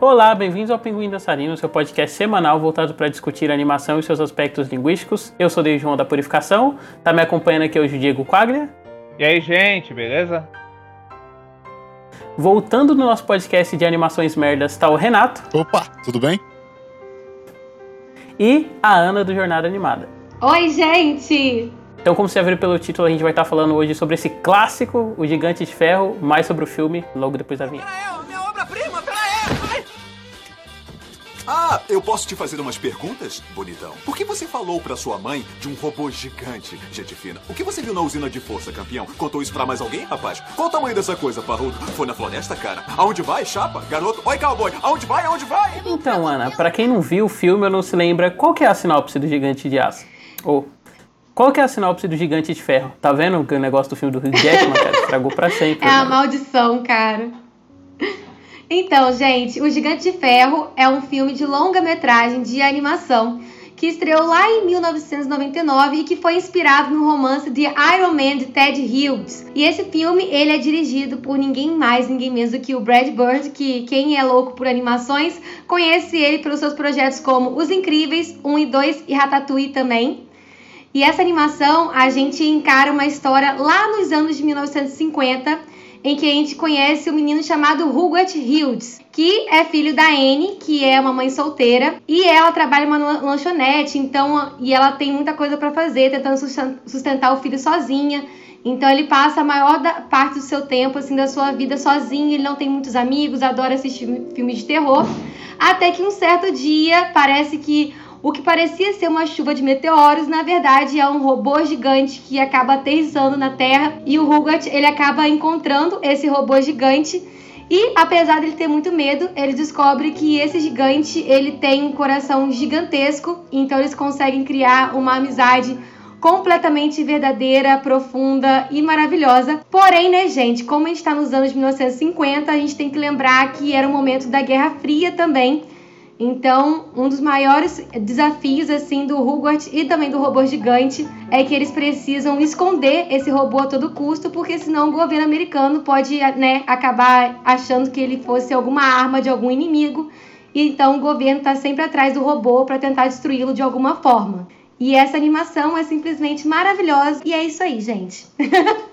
Olá, bem-vindos ao Pinguim Dançarino, seu podcast semanal voltado para discutir animação e seus aspectos linguísticos. Eu sou o João da Purificação, tá me acompanhando aqui hoje o Diego Quaglia. E aí, gente, beleza? Voltando no nosso podcast de animações merdas, tá o Renato. Opa, tudo bem? E a Ana do Jornada Animada. Oi, gente! Então, como você já viu pelo título, a gente vai estar falando hoje sobre esse clássico, O Gigante de Ferro, mais sobre o filme, logo depois da vinheta. Ah, eu posso te fazer umas perguntas, bonitão? Por que você falou pra sua mãe de um robô gigante, gente fina? O que você viu na usina de força, campeão? Contou isso pra mais alguém, rapaz? Qual o tamanho dessa coisa, parrudo? Foi na floresta, cara? Aonde vai, chapa? Garoto? Oi, cowboy! Aonde vai? Aonde vai? Então, Ana, pra quem não viu o filme ou não se lembra, qual que é a sinopse do Gigante de Aço? Ou, qual que é a sinopse do Gigante de Ferro? Tá vendo o negócio do filme do Hugh Jackman, cara? Estragou pra sempre. É a né? maldição, cara. Então, gente, O Gigante de Ferro é um filme de longa-metragem de animação que estreou lá em 1999 e que foi inspirado no romance de Iron Man de Ted Hughes. E esse filme, ele é dirigido por ninguém mais, ninguém menos do que o Brad Bird, que quem é louco por animações conhece ele pelos seus projetos como Os Incríveis 1 e 2 e Ratatouille também. E essa animação, a gente encara uma história lá nos anos de 1950, em que a gente conhece um menino chamado Hubert Hughes, que é filho da Anne, que é uma mãe solteira, e ela trabalha numa lanchonete, então e ela tem muita coisa para fazer, tentando sustentar o filho sozinha. Então ele passa a maior parte do seu tempo, assim, da sua vida sozinho, ele não tem muitos amigos, adora assistir filmes de terror, até que um certo dia parece que o que parecia ser uma chuva de meteoros, na verdade é um robô gigante que acaba aterrissando na Terra e o Rugat ele acaba encontrando esse robô gigante e apesar dele ter muito medo, ele descobre que esse gigante ele tem um coração gigantesco, então eles conseguem criar uma amizade completamente verdadeira, profunda e maravilhosa. Porém, né, gente, como a gente está nos anos 1950, a gente tem que lembrar que era o momento da Guerra Fria também. Então, um dos maiores desafios assim do Hogwarts e também do robô gigante é que eles precisam esconder esse robô a todo custo, porque senão o governo americano pode né, acabar achando que ele fosse alguma arma de algum inimigo. E então o governo está sempre atrás do robô para tentar destruí-lo de alguma forma. E essa animação é simplesmente maravilhosa. E é isso aí, gente.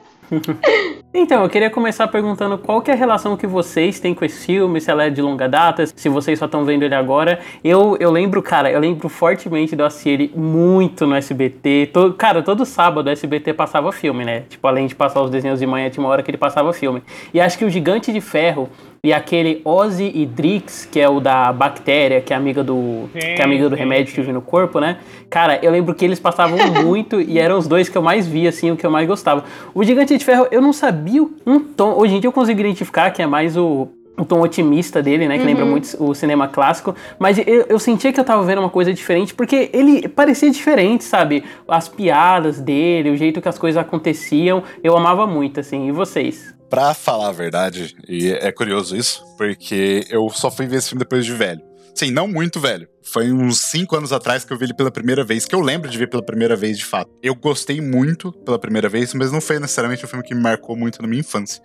então, eu queria começar perguntando qual que é a relação que vocês têm com esse filme, se ela é de longa data, se vocês só estão vendo ele agora. Eu, eu lembro, cara, eu lembro fortemente de eu assistir ele muito no SBT. Todo, cara, todo sábado o SBT passava filme, né? Tipo, além de passar os desenhos de manhã, tinha uma hora que ele passava filme. E acho que o Gigante de Ferro e aquele Ozzy e Drix, que é o da bactéria, que é amiga do, sim, que é amiga do remédio que vive no corpo, né? Cara, eu lembro que eles passavam muito e eram os dois que eu mais via, assim, o que eu mais gostava. O Gigante de Ferro, eu não sabia um tom. Hoje em dia eu consigo identificar que é mais o o tom otimista dele, né? Que uhum. lembra muito o cinema clássico. Mas eu, eu, sentia que eu tava vendo uma coisa diferente, porque ele parecia diferente, sabe? As piadas dele, o jeito que as coisas aconteciam, eu amava muito, assim. E vocês? Pra falar a verdade, e é curioso isso, porque eu só fui ver esse filme depois de velho. Sim, não muito velho. Foi uns cinco anos atrás que eu vi ele pela primeira vez, que eu lembro de ver pela primeira vez de fato. Eu gostei muito pela primeira vez, mas não foi necessariamente um filme que me marcou muito na minha infância.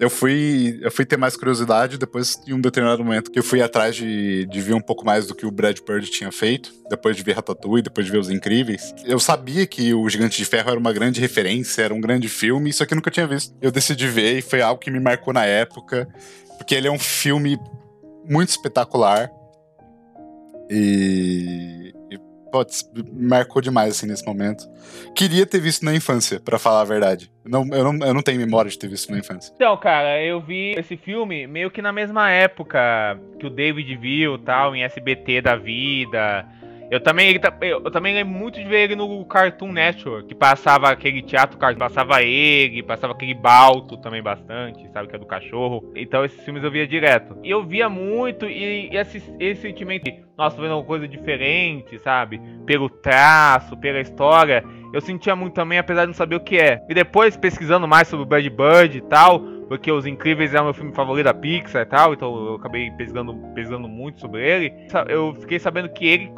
Eu fui, eu fui ter mais curiosidade depois de um determinado momento que eu fui atrás de, de ver um pouco mais do que o Brad Bird tinha feito, depois de ver Ratatouille, depois de ver Os Incríveis. Eu sabia que o Gigante de Ferro era uma grande referência, era um grande filme, isso aqui eu nunca tinha visto. Eu decidi ver e foi algo que me marcou na época, porque ele é um filme muito espetacular e, e putz, marcou demais assim nesse momento. Queria ter visto na infância, para falar a verdade. Não, eu, não, eu não tenho memória de ter visto na infância. Então, cara, eu vi esse filme meio que na mesma época que o David viu, tal, em SBT da vida. Eu também, eu, eu também lembro muito de ver ele no Cartoon Network, que passava aquele teatro, passava ele, passava aquele Balto também bastante, sabe, que é do cachorro. Então esses filmes eu via direto. E eu via muito, e, e esse, esse sentimento de, nossa, vendo uma coisa diferente, sabe, pelo traço, pela história, eu sentia muito também, apesar de não saber o que é. E depois, pesquisando mais sobre o Bad Bird e tal, porque Os Incríveis é o meu filme favorito da Pixar e tal, então eu acabei pesquisando, pesquisando muito sobre ele. Eu fiquei sabendo que ele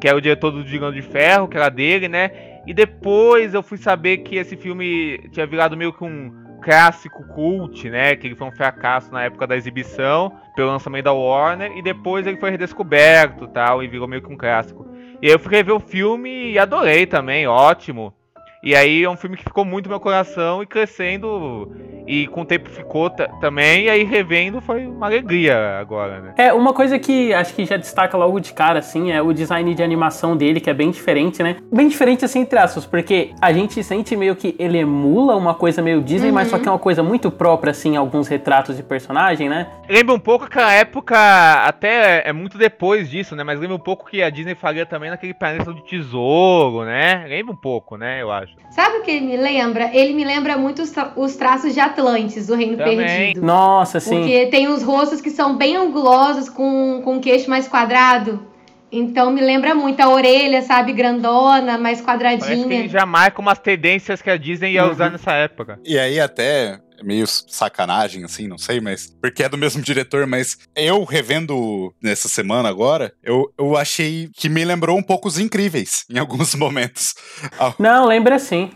que era o diretor do Gigante de Ferro, que era dele, né? E depois eu fui saber que esse filme tinha virado meio que um clássico cult, né? Que ele foi um fracasso na época da exibição, pelo lançamento da Warner, e depois ele foi redescoberto tal, e virou meio que um clássico. E eu fui rever o filme e adorei também, ótimo. E aí é um filme que ficou muito no meu coração e crescendo. E com o tempo ficou também. E aí revendo foi uma alegria agora, né? É, uma coisa que acho que já destaca logo de cara, assim, é o design de animação dele, que é bem diferente, né? Bem diferente, assim, entre aspas, porque a gente sente meio que ele emula uma coisa meio Disney, uhum. mas só que é uma coisa muito própria, assim, alguns retratos de personagem, né? Lembra um pouco que a época, até é muito depois disso, né? Mas lembra um pouco que a Disney faria também naquele planeta do tesouro, né? Lembra um pouco, né? Eu acho. Sabe o que ele me lembra? Ele me lembra muito os, tra os traços de Atlantis, do Reino Também. Perdido. Nossa, sim. Porque tem os rostos que são bem angulosos, com, com o queixo mais quadrado. Então me lembra muito a orelha, sabe, grandona, mais quadradinha. Parece que ele já marca umas tendências que a Disney ia uhum. usar nessa época. E aí até meio sacanagem, assim, não sei, mas. Porque é do mesmo diretor, mas eu revendo nessa semana agora, eu, eu achei que me lembrou um pouco os incríveis em alguns momentos. Não, lembra sim.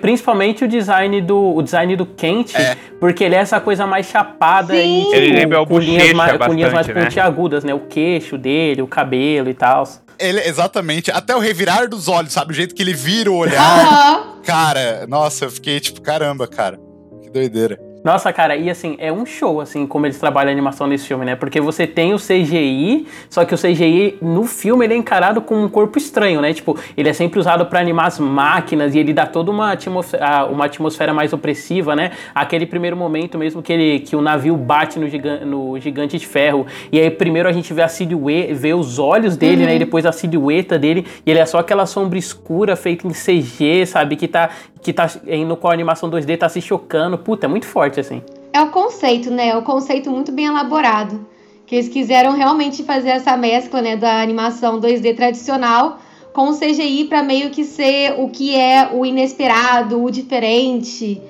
Principalmente o design do, o design do Kent, é. porque ele é essa coisa mais chapada sim. e tipo, ele lembra com, linhas mais, bastante, com linhas mais né? pontiagudas, né? O queixo dele, o cabelo e tal. Ele, exatamente, até o revirar dos olhos, sabe? O jeito que ele vira o olhar. Cara, nossa, eu fiquei tipo, caramba, cara que doideira. Nossa, cara, e assim, é um show, assim, como eles trabalham a animação nesse filme, né? Porque você tem o CGI, só que o CGI no filme ele é encarado como um corpo estranho, né? Tipo, ele é sempre usado para animar as máquinas e ele dá toda uma atmosfera, uma atmosfera mais opressiva, né? Aquele primeiro momento mesmo que, ele, que o navio bate no, giga, no gigante de ferro, e aí primeiro a gente vê a silhueta, vê os olhos dele, uhum. né? E depois a silhueta dele, e ele é só aquela sombra escura feita em CG, sabe? Que tá, que tá indo com a animação 2D, tá se chocando. Puta, é muito forte, assim. É o conceito, né? É o conceito muito bem elaborado. Que eles quiseram realmente fazer essa mescla, né, da animação 2D tradicional com o CGI para meio que ser o que é o inesperado, o diferente,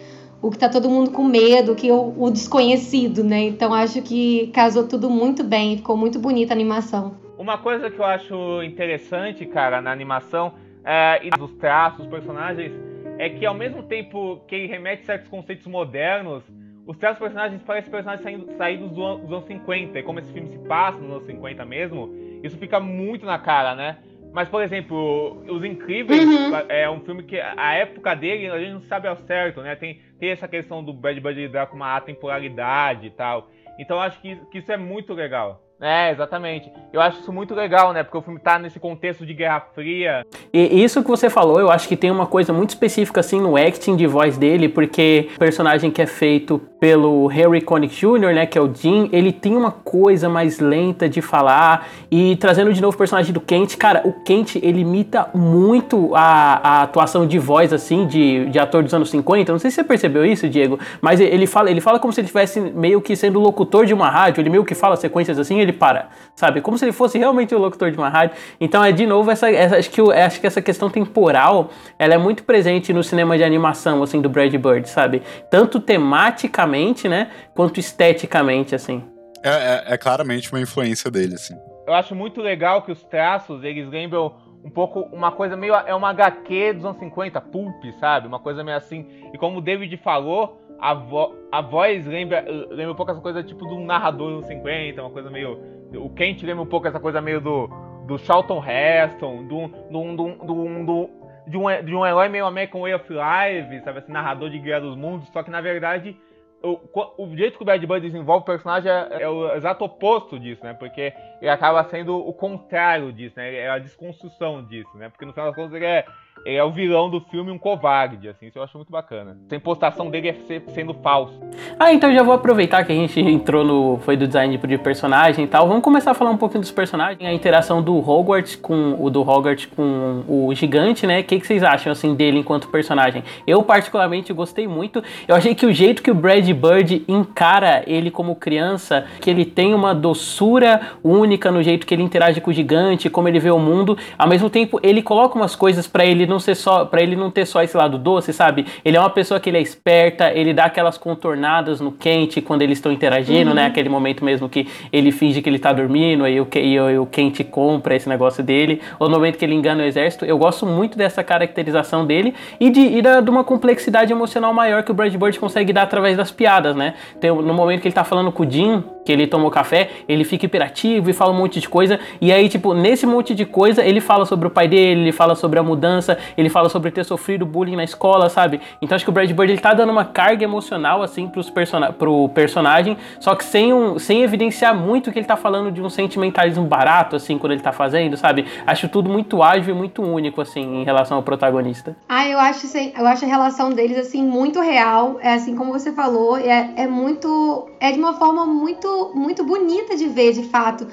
o que tá todo mundo com medo, que é o, o desconhecido, né? Então acho que casou tudo muito bem, ficou muito bonita a animação. Uma coisa que eu acho interessante, cara, na animação é, e dos traços, dos personagens, é que ao mesmo tempo que ele remete certos conceitos modernos, os dos personagens parecem personagens saindo, saídos dos anos 50. E como esse filme se passa nos anos 50 mesmo, isso fica muito na cara, né? Mas, por exemplo, Os Incríveis uhum. é um filme que a época dele a gente não sabe ao certo, né? Tem, tem essa questão do Bad Buddy lidar com uma atemporalidade e tal. Então acho que, que isso é muito legal. É, exatamente. Eu acho isso muito legal, né? Porque o filme tá nesse contexto de Guerra Fria. E isso que você falou, eu acho que tem uma coisa muito específica, assim, no acting de voz dele, porque o personagem que é feito pelo Harry Connick Jr., né, que é o Jim, ele tem uma coisa mais lenta de falar. E trazendo de novo o personagem do Kent, cara, o Kent, ele imita muito a, a atuação de voz, assim, de, de ator dos anos 50. Não sei se você percebeu isso, Diego, mas ele fala, ele fala como se ele estivesse meio que sendo locutor de uma rádio, ele meio que fala sequências assim, ele ele para, sabe? Como se ele fosse realmente o locutor de uma rádio. Então é de novo essa, essa acho que acho que essa questão temporal, ela é muito presente no cinema de animação assim do Brad Bird, sabe? Tanto tematicamente, né, quanto esteticamente assim. É, é, é claramente uma influência dele, assim. Eu acho muito legal que os traços, eles lembram um pouco uma coisa meio. É uma HQ dos anos 50, pulp, sabe? Uma coisa meio assim. E como o David falou, a, vo a voz lembra, lembra um pouco essa coisa tipo do narrador dos 50, uma coisa meio. O Kent lembra um pouco essa coisa meio do, do Charlton Heston, do, do, do, do, do, de, um, de um herói meio American Way of Life, sabe? Assim, narrador de Guerra dos Mundos, só que na verdade. O, o jeito que o Bad Bunny desenvolve o personagem é, é, o exato oposto disso, né? Porque ele acaba sendo o contrário disso, né? É a desconstrução disso, né? Porque no final das contas ele é, ele é o vilão do filme um covarde, assim, isso eu acho muito bacana. A impostação dele é ser, sendo falso. Ah, então já vou aproveitar que a gente entrou no. Foi do design de personagem e tal. Vamos começar a falar um pouquinho dos personagens, a interação do Hogwarts com o do Hogwarts com o gigante, né? O que, que vocês acham assim dele enquanto personagem? Eu, particularmente, gostei muito. Eu achei que o jeito que o Brad Bird encara ele como criança, que ele tem uma doçura única no jeito que ele interage com o gigante, como ele vê o mundo, ao mesmo tempo ele coloca umas coisas para ele não ser só, para ele não ter só esse lado doce, sabe? Ele é uma pessoa que ele é esperta, ele dá aquelas contornadas no quente quando eles estão interagindo, né? uhum. né? Aquele momento mesmo que ele finge que ele tá dormindo, o, e o, o quente compra esse negócio dele, ou no momento que ele engana o exército. Eu gosto muito dessa caracterização dele e de, e da, de uma complexidade emocional maior que o Brad Bird consegue dar através das piadas, né? Tem, no momento que ele tá falando com o Jim, que ele tomou café, ele fica hiperativo e fala um monte de coisa. E aí, tipo, nesse monte de coisa, ele fala sobre o pai dele, ele fala sobre a mudança, ele fala sobre ter sofrido bullying na escola, sabe? Então acho que o Brad Bird ele tá dando uma carga emocional, assim, pros person pro personagem, só que sem, um, sem evidenciar muito que ele tá falando de um sentimentalismo barato, assim, quando ele tá fazendo, sabe? Acho tudo muito ágil e muito único, assim, em relação ao protagonista. Ah, eu acho, eu acho a relação deles, assim, muito real. É assim como você falou, é, é muito. É de uma forma muito, muito bonita de ver, de fato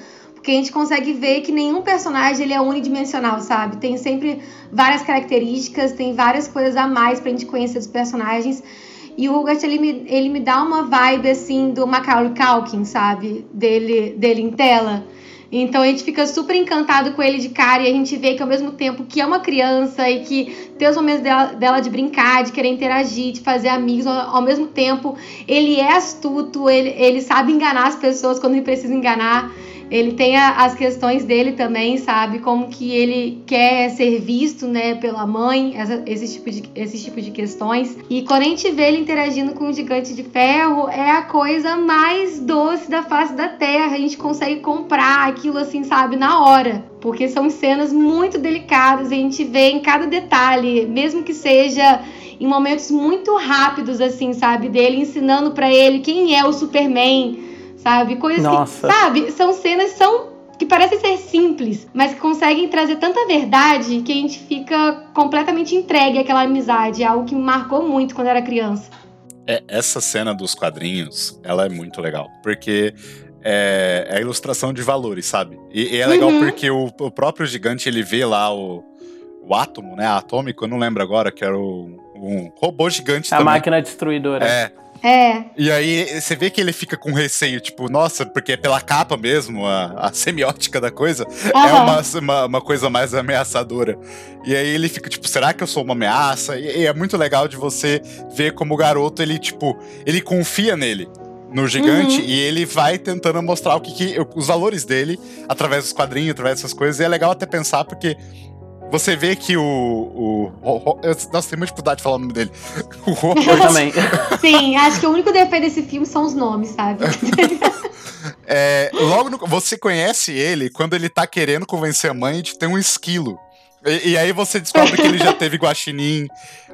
porque a gente consegue ver que nenhum personagem ele é unidimensional, sabe? Tem sempre várias características, tem várias coisas a mais pra gente conhecer dos personagens. E o Rugart, ele me, ele me dá uma vibe, assim, do Macaulay Culkin, sabe? Dele, dele em tela. Então a gente fica super encantado com ele de cara e a gente vê que ao mesmo tempo que é uma criança e que tem os momentos dela, dela de brincar, de querer interagir, de fazer amigos, ao, ao mesmo tempo ele é astuto, ele, ele sabe enganar as pessoas quando ele precisa enganar. Ele tem a, as questões dele também, sabe? Como que ele quer ser visto, né, pela mãe, essa, esse, tipo de, esse tipo de questões. E quando a gente vê ele interagindo com o gigante de ferro, é a coisa mais doce da face da Terra. A gente consegue comprar aquilo assim, sabe, na hora. Porque são cenas muito delicadas, a gente vê em cada detalhe, mesmo que seja em momentos muito rápidos, assim, sabe? Dele ensinando para ele quem é o Superman sabe? Coisas Nossa. que, sabe? São cenas são que parecem ser simples, mas que conseguem trazer tanta verdade que a gente fica completamente entregue àquela amizade, algo que me marcou muito quando era criança. É, essa cena dos quadrinhos, ela é muito legal, porque é, é a ilustração de valores, sabe? E, e é legal uhum. porque o, o, próprio gigante, ele vê lá o, o átomo, né, atômico, eu não lembro agora, que era o, um robô gigante A também. máquina destruidora. É, é. E aí você vê que ele fica com receio, tipo, nossa, porque é pela capa mesmo, a, a semiótica da coisa uhum. é uma, uma, uma, coisa mais ameaçadora. E aí ele fica, tipo, será que eu sou uma ameaça? E, e é muito legal de você ver como o garoto, ele, tipo, ele confia nele no gigante uhum. e ele vai tentando mostrar o que, que, os valores dele através dos quadrinhos, através dessas coisas. E é legal até pensar porque você vê que o. o, o eu, nossa, tem muita dificuldade de falar o nome dele. O Eu também. Sim, acho que o único defeito desse filme são os nomes, sabe? é, logo no, você conhece ele quando ele tá querendo convencer a mãe de ter um esquilo. E, e, aí você descobre que ele já teve guaxinim.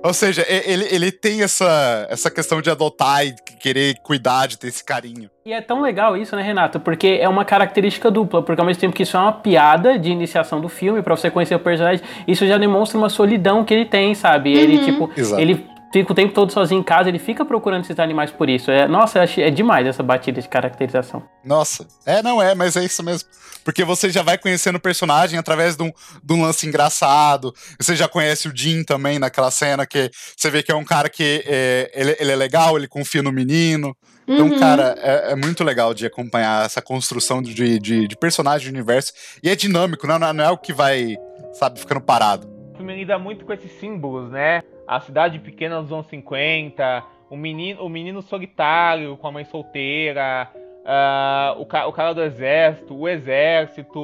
Ou seja, ele, ele tem essa, essa questão de adotar e querer cuidar, de ter esse carinho. E é tão legal isso, né, Renato? Porque é uma característica dupla. Porque ao mesmo tempo que isso é uma piada de iniciação do filme, para você conhecer o personagem, isso já demonstra uma solidão que ele tem, sabe? Ele, uhum. tipo, Exato. ele fica o tempo todo sozinho em casa, ele fica procurando esses animais por isso. É, nossa, é demais essa batida de caracterização. Nossa, é, não é, mas é isso mesmo. Porque você já vai conhecendo o personagem através de um, de um lance engraçado. Você já conhece o Jim também naquela cena que você vê que é um cara que é, ele, ele é legal, ele confia no menino. Então, uhum. cara, é, é, muito legal de acompanhar essa construção de, de, de personagem do universo. E é dinâmico, não, não é o que vai, sabe, ficando parado. O filme lida muito com esses símbolos, né? A cidade pequena dos anos 50, o menino, o menino solitário com a mãe solteira, uh, o, ca, o cara do exército, o exército,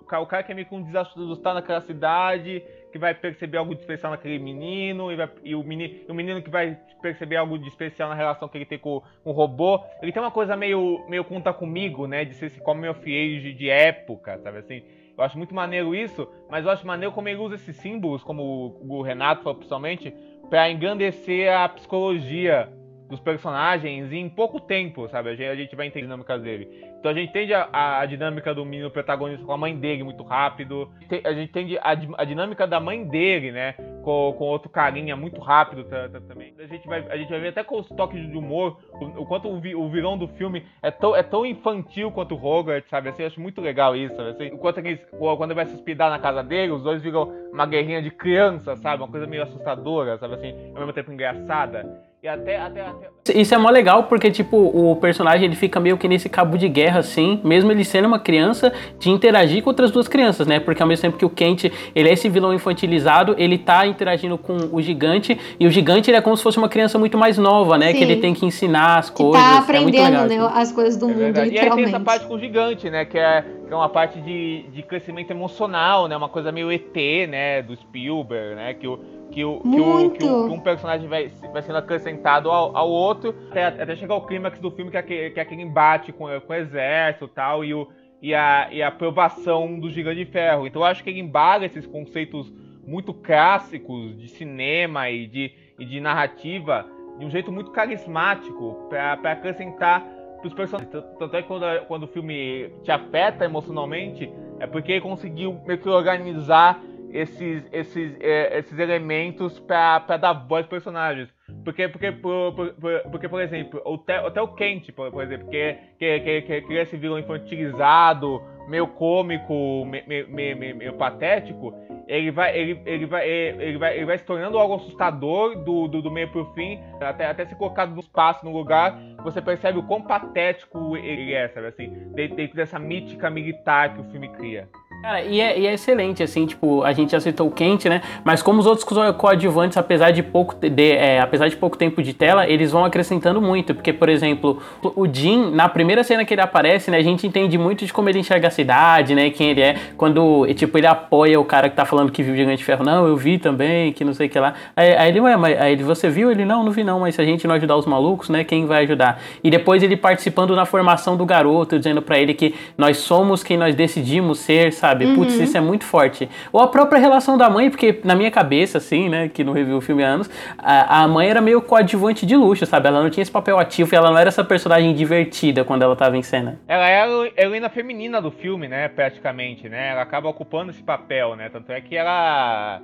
o cara, o cara que é meio que um desastre estar naquela cidade, que vai perceber algo de especial naquele menino, e, vai, e o, menino, o menino que vai perceber algo de especial na relação que ele tem com, com o robô. Ele tem uma coisa meio, meio conta comigo, né? De ser esse coming of age de época, sabe assim? Eu acho muito maneiro isso, mas eu acho maneiro como ele usa esses símbolos, como o Renato falou principalmente, para engrandecer a psicologia dos personagens em pouco tempo, sabe? A gente, a gente vai entender a dinâmica dele. Então a gente entende a, a, dinâmica do menino protagonista com a mãe dele muito rápido. A gente entende a, a dinâmica da mãe dele, né? Com, com outro carinha muito rápido também. A gente, vai, a gente vai ver até com os toques de humor o, o quanto o, vi, o vilão do filme é tão, é tão infantil quanto o Hogwarts, sabe? Assim, eu acho muito legal isso, sabe? Assim, enquanto eles, quando ele vai se hospedar na casa dele, os dois viram uma guerrinha de criança, sabe? Uma coisa meio assustadora, sabe? Assim, ao mesmo tempo engraçada. E até, até, até... Isso é mó legal porque, tipo, o personagem ele fica meio que nesse cabo de guerra, assim, mesmo ele sendo uma criança, de interagir com outras duas crianças, né? Porque ao mesmo tempo que o Kent, ele é esse vilão infantilizado, ele tá interagindo com o gigante, e o gigante ele é como se fosse uma criança muito mais nova, né? Sim. Que ele tem que ensinar as Que coisas. tá é muito aprendendo legal, né, assim. as coisas do É mundo, verdade. E aí tem literalmente. essa parte com o gigante, né? Que é, é uma parte de, de crescimento emocional, né? Uma coisa meio ET, né? Do Spielberg, né? Que o, que, o, que, o, que, o- que um personagem vai, vai sendo acrescentado ao, ao outro, até, até chegar ao clímax do filme, que é aquele, que é aquele embate com, com o exército e tal, e, o, e, a, e a aprovação do Gigante de Ferro. Então eu acho que ele embala esses conceitos muito clássicos de cinema e de, e de narrativa de um jeito muito carismático para acrescentar pros personagens. Tanto- é que quando, quando o filme te afeta emocionalmente, é porque conseguiu meio que organizar esses, esses, é, esses elementos pra dar voz aos personagens. Porque, porque, por, por- por- porque, por exemplo, até, até o Kent, por, por exemplo, que, que, que, que, é esse vilão infantilizado, meio cômico, meio, meio, meio- patético, ele vai, ele, ele, vai, ele, vai, ele vai se tornando algo assustador do, do, do meio pro fim, até, até ser colocado no espaço, no lugar, você percebe o quão patético ele é, sabe assim, dentro dessa mítica militar que o filme cria. Cara, e é, e é excelente, assim, tipo, a gente já citou o Kent, né? Mas como os outros co- coadjuvantes, apesar de pouco de, é, apesar de pouco tempo de tela, eles vão acrescentando muito. Porque, por exemplo, o Jim, na primeira cena que ele aparece, né, a gente entende muito de como ele enxerga a cidade, né? Quem ele é. Quando, tipo, ele apoia o cara que tá falando que viu o Gigante de Ferro. Não, eu vi também, que não sei o que lá. Aí, aí ele, ué, mas aí ele, você viu? Ele, não, não vi não, mas se a gente não ajudar os malucos, né? Quem vai ajudar? E depois ele participando na formação do garoto, dizendo pra ele que nós somos quem nós decidimos ser, sabe? Putz, isso é muito forte. Ou a própria relação da mãe, porque na minha cabeça, assim, né, que não reviu o filme há anos, a, a mãe era meio coadjuvante de luxo, sabe? Ela não tinha esse papel ativo e ela não era essa personagem divertida quando ela tava em cena. Ela é a heroína feminina do filme, né? Praticamente, né? Ela acaba ocupando esse papel, né? Tanto é que ela.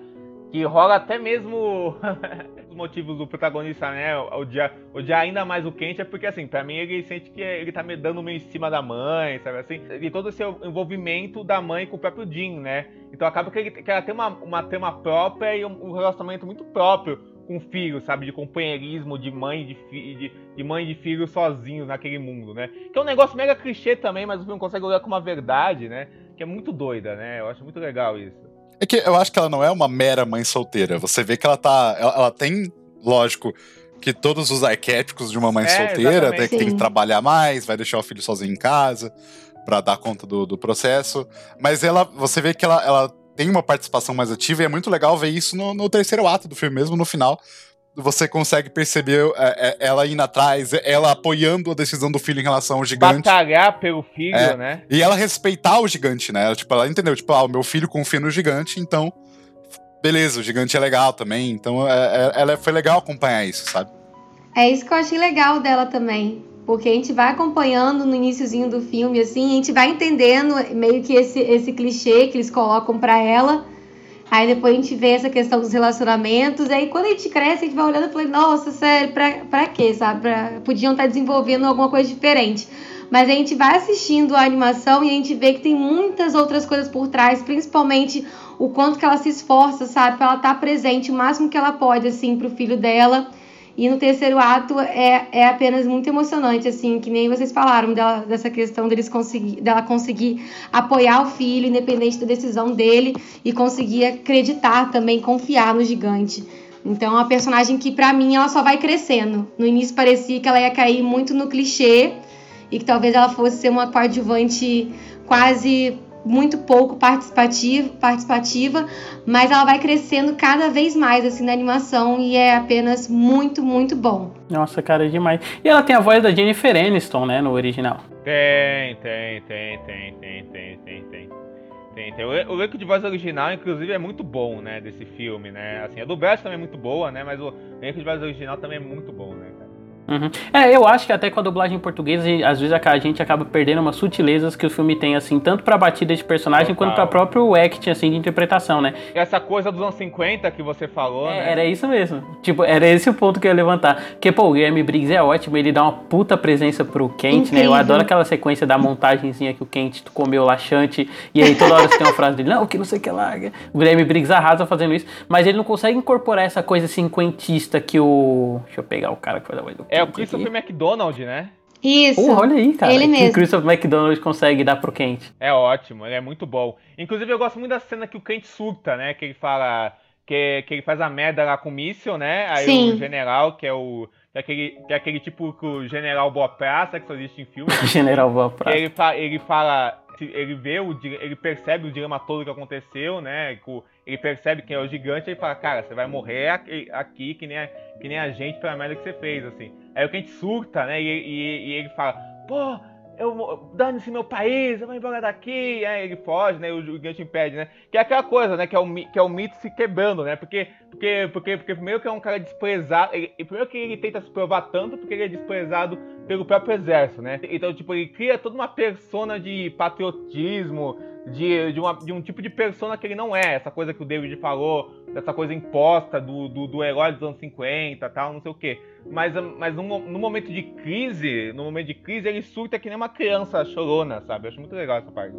Que rola até mesmo os motivos do protagonista, né? Odiar, odiar ainda mais o Kent é porque, assim, pra mim ele sente que ele tá me dando meio em cima da mãe, sabe assim? E todo esse envolvimento da mãe com o próprio Jim, né? Então acaba que, ele, que ela tem uma, uma trama própria e um, um relacionamento muito próprio com o filho, sabe? De companheirismo, de mãe de, fi, de, de mãe de filho sozinhos naquele mundo, né? Que é um negócio mega clichê também, mas o filme consegue olhar com uma verdade, né? Que é muito doida, né? Eu acho muito legal isso. É que eu acho que ela não é uma mera mãe solteira. Você vê que ela tá. Ela, ela tem, lógico, que todos os arquétipos de uma mãe É, solteira, até que tem que trabalhar mais, vai deixar o filho sozinho em casa pra dar conta do, do processo. Mas ela, você vê que ela, ela tem uma participação mais ativa e é muito legal ver isso no, no terceiro ato do filme, mesmo no final. Você consegue perceber é, é, ela indo atrás, ela apoiando a decisão do filho em relação ao gigante. Batalhar pelo filho, É. né? E ela respeitar o gigante, né? Ela, tipo, ela entendeu, tipo, ah, o meu filho confia no gigante, então. Beleza, o gigante é legal também. Então, é, é- ela foi legal acompanhar isso, sabe? É isso que eu achei legal dela também. Porque a gente vai acompanhando no iníciozinho do filme, assim, a gente vai entendendo meio que esse, esse clichê que eles colocam pra ela. Aí depois a gente vê essa questão dos relacionamentos. Aí quando a gente cresce, a gente vai olhando e fala, nossa, sério, pra, pra quê, sabe? Pra- podiam estar desenvolvendo alguma coisa diferente. Mas a gente vai assistindo a animação e a gente vê que tem muitas outras coisas por trás, principalmente o quanto que ela se esforça, sabe? Pra ela estar presente o máximo que ela pode, assim, pro filho dela. E no terceiro ato é, é apenas muito emocionante, assim, que nem vocês falaram dela, dessa questão deles conseguir, dela conseguir apoiar o filho, independente da decisão dele, e conseguir acreditar também, confiar no gigante. Então é uma personagem que, pra mim, ela só vai crescendo. No início parecia que ela ia cair muito no clichê e que talvez ela fosse ser uma coadjuvante quase muito pouco participativa, participativa, mas ela vai crescendo cada vez mais assim na animação e é apenas muito, muito bom. Nossa, cara, é demais. E ela tem a voz da Jennifer Aniston, né, no original. Tem, tem, tem, tem, tem, tem, tem, tem. Tem, tem. O elenco de voz original, inclusive, é muito bom, né, desse filme, né? Assim, a dublagem também é muito boa, né? Mas o elenco de voz original também é muito bom, né? Uhum. É, eu acho que até com a dublagem em português, às vezes a gente acaba perdendo umas sutilezas que o filme tem, assim, tanto pra batida de personagem Total. quanto pra próprio acting, assim, de interpretação, né? Essa coisa dos anos 50 que você falou, é, né? Era isso mesmo. Tipo, era esse o ponto que eu ia levantar. Porque, pô, o Guilherme Briggs é ótimo, ele dá uma puta presença pro Kent, Incrível. né? Eu adoro aquela sequência da montagenzinha que o Kent comeu laxante, e aí toda hora você tem uma frase dele, não, que não sei o que lá. O Guilherme Briggs arrasa fazendo isso, mas ele não consegue incorporar essa coisa cinquentista que o... Deixa eu pegar o cara que faz a voz do É o Christopher McDonald, né? Isso. Oh, olha aí, cara. Ele mesmo. Que o Christopher McDonald consegue dar pro Kent. É ótimo, ele é muito bom. Inclusive, eu gosto muito da cena que o Kent surta, né? Que ele fala. Que, que ele faz a merda lá com o míssil, né? Aí Sim. o general, que é o. Que é aquele, que é aquele tipo que o general Boa Praça, que só existe em filme. general Boa Praça. Ele, fa, ele fala. Ele vê, o, ele percebe o dilema todo que aconteceu, né? Ele percebe quem é o gigante e ele fala, cara, você vai morrer aqui, que, nem a, que nem a gente pela merda que você fez, assim. Aí o Kent surta, né? E, e, e ele fala, pô, eu dane-se meu país, eu vou embora daqui. Aí ele foge, né? O gigante impede, né? Que é aquela coisa, né? Que é o, que é o mito se quebrando, né? Porque, porque, porque, porque primeiro que é um cara desprezado. Ele, primeiro que ele tenta se provar tanto porque ele é desprezado pelo próprio exército, né? Então, tipo, ele cria toda uma persona de patriotismo, de, de, uma, de um tipo de persona que ele não é. Essa coisa que o David falou, dessa coisa imposta do, do, do herói dos anos 50 tal, não sei o quê. Mas, mas no, no, momento de crise, no momento de crise, ele surta que nem uma criança chorona, sabe? Eu acho muito legal essa parte.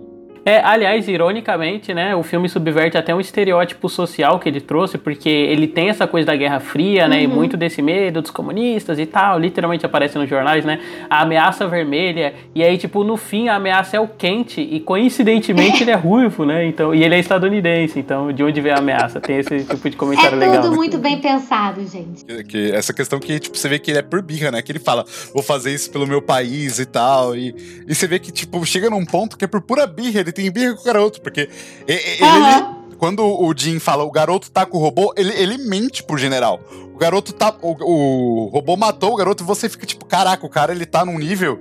É, aliás, ironicamente, né, o filme subverte até um estereótipo social que ele trouxe, porque ele tem essa coisa da Guerra Fria, né, uhum. e muito desse medo dos comunistas e tal, literalmente aparece nos jornais, né, a ameaça vermelha, e aí, tipo, no fim a ameaça é o quente, e coincidentemente ele é ruivo, né, então, e ele é estadunidense, então de onde vem a ameaça? Tem esse tipo de comentário é legal. É tudo né? muito bem pensado, gente. Que, que, essa questão que, tipo, você vê que ele é por birra, né, que ele fala, vou fazer isso pelo meu país e tal, e, e você vê que, tipo, chega num ponto que é por pura birra, ele tem birra com o garoto, porque ele, uhum. ele, quando o Jim fala o garoto tá com o robô, ele, ele mente pro general. O garoto tá. O, o robô matou o garoto e você fica tipo, caraca, o cara ele tá num nível.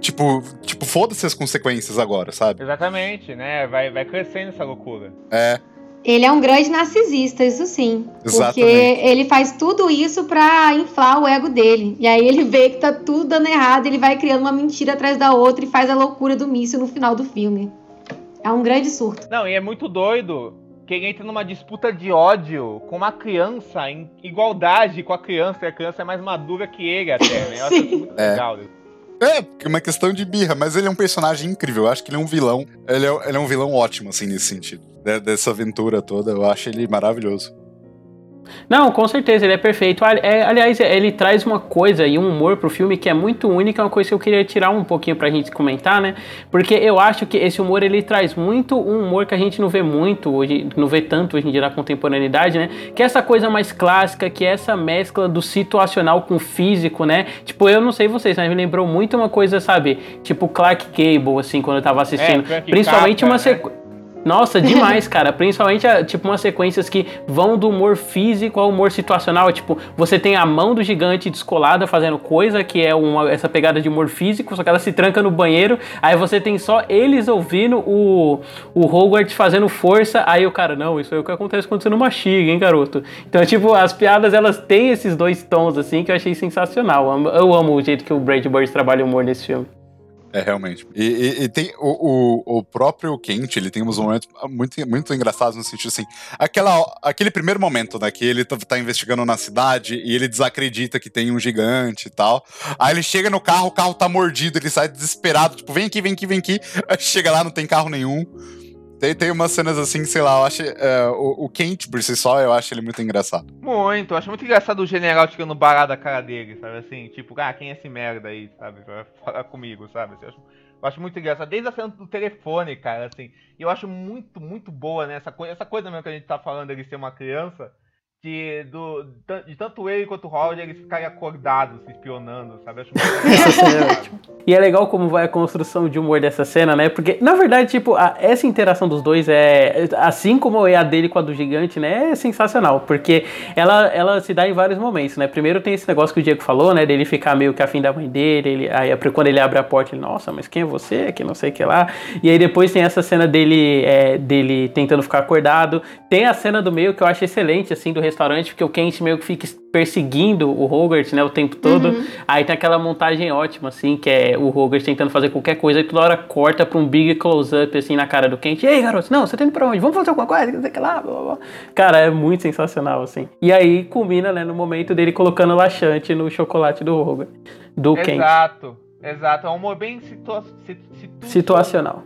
Tipo, tipo foda-se as consequências agora, sabe? Exatamente, né? Vai, vai crescendo essa loucura. É. Ele é um grande narcisista, isso sim. Exatamente. Porque ele faz tudo isso pra inflar o ego dele. E aí ele vê que tá tudo dando errado, ele vai criando uma mentira atrás da outra e faz a loucura do míssil no final do filme. É um grande surto. Não, e é muito doido que ele entra numa disputa de ódio com uma criança, em igualdade com a criança, e a criança é mais madura que ele até, né? Eu acho muito é. legal. É, é uma questão de birra, mas ele é um personagem incrível. Eu acho que ele é um vilão. Ele é, ele é um vilão ótimo, assim, nesse sentido. Dessa aventura toda, eu acho ele maravilhoso. Não, com certeza, ele é perfeito. É, aliás, ele traz uma coisa e um humor pro filme que é muito única, é uma coisa que eu queria tirar um pouquinho pra gente comentar, né? Porque eu acho que esse humor ele traz muito um humor que a gente não vê muito hoje, não vê tanto hoje em dia na contemporaneidade, né? Que é essa coisa mais clássica, que é essa mescla do situacional com o físico, né? Tipo, eu não sei vocês, mas me lembrou muito uma coisa, sabe? Tipo Clark Gable, assim, quando eu tava assistindo. É, Principalmente uma sequência. Né? Nossa, demais, cara. Principalmente, tipo, umas sequências que vão do humor físico ao humor situacional. Tipo, você tem a mão do gigante descolada fazendo coisa, que é uma, essa pegada de humor físico, só que ela se tranca no banheiro. Aí você tem só eles ouvindo o, o Hogwarts fazendo força. Aí o cara, não, isso é o que acontece quando você não mastiga, hein, garoto? Então, tipo, as piadas, elas têm esses dois tons, assim, que eu achei sensacional. Eu amo o jeito que o Brad Bird trabalha o humor nesse filme. É, realmente. E, e, e tem o, o, o, próprio Kent, ele tem uns momentos muito, muito engraçados no sentido assim. Aquela, aquele primeiro momento, né? Que ele tá, tá, investigando na cidade e ele desacredita que tem um gigante e tal. Aí ele chega no carro, o carro tá mordido, ele sai desesperado, tipo, vem aqui, vem aqui, vem aqui. Aí chega lá, não tem carro nenhum. Tem, tem umas cenas assim, sei lá, eu acho. Uh, o, o Kent por si só, eu acho ele muito engraçado. Muito, eu acho muito engraçado o general tirando barato da cara dele, sabe assim? Tipo, ah, quem é esse merda aí, sabe? Vai falar comigo, sabe? Eu acho, eu acho muito engraçado. Desde a cena do telefone, cara, assim. E eu acho muito, muito boa, né? Essa coisa, essa coisa mesmo que a gente tá falando dele ser uma criança que do, de tanto ele quanto o Roger eles ficarem acordados, se espionando, sabe? Acho muito E é legal como vai a construção de humor dessa cena, né? Porque, na verdade, tipo, a, essa interação dos dois é. Assim como é a dele com a do gigante, né? É sensacional. Porque ela, ela se dá em vários momentos, né? Primeiro tem esse negócio que o Diego falou, né? Dele ficar meio que afim da mãe dele. Ele, aí quando ele abre a porta, ele, nossa, mas quem é você? Que não sei o que lá. E aí depois tem essa cena dele, é, dele tentando ficar acordado. Tem a cena do meio que eu acho excelente, assim, do restaurante, porque o Kent meio que fica perseguindo o Hogarth, né, o tempo todo. Uhum. Aí tem aquela montagem ótima, assim, que é o Hogarth tentando fazer qualquer coisa e toda hora corta pra um big close-up, assim, na cara do Kent. Ei, garoto, não, você tá indo pra onde? Vamos fazer alguma coisa? Não sei que lá, blá, blá, blá. Cara, é muito sensacional, assim. E aí culmina, né, no momento dele colocando laxante no chocolate do Hogarth, do exato, Kent. Exato, exato. É um humor bem situa situ situacional.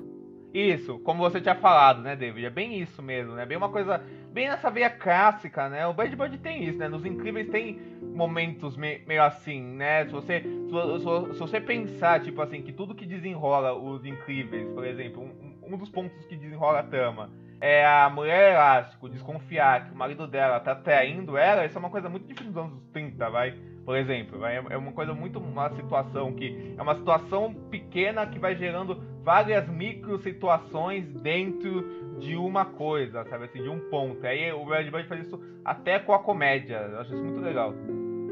Isso, como você tinha falado, né, David? É bem isso mesmo, né? Bem uma coisa, bem nessa veia clássica, né? O Bad Bird tem isso, né? Nos Incríveis tem momentos me meio assim, né? Se você, se, se, você pensar, tipo assim, que tudo que desenrola os Incríveis, por exemplo, um, um dos pontos que desenrola a trama é a mulher elástico desconfiar que o marido dela tá traindo ela, isso é uma coisa muito difícil dos anos 30, vai? Por exemplo, é uma coisa muito uma situação que é uma situação pequena que vai gerando várias micro situações dentro de uma coisa, sabe assim, de um ponto. Aí o Red Bird faz isso até com a comédia. Eu acho isso muito legal.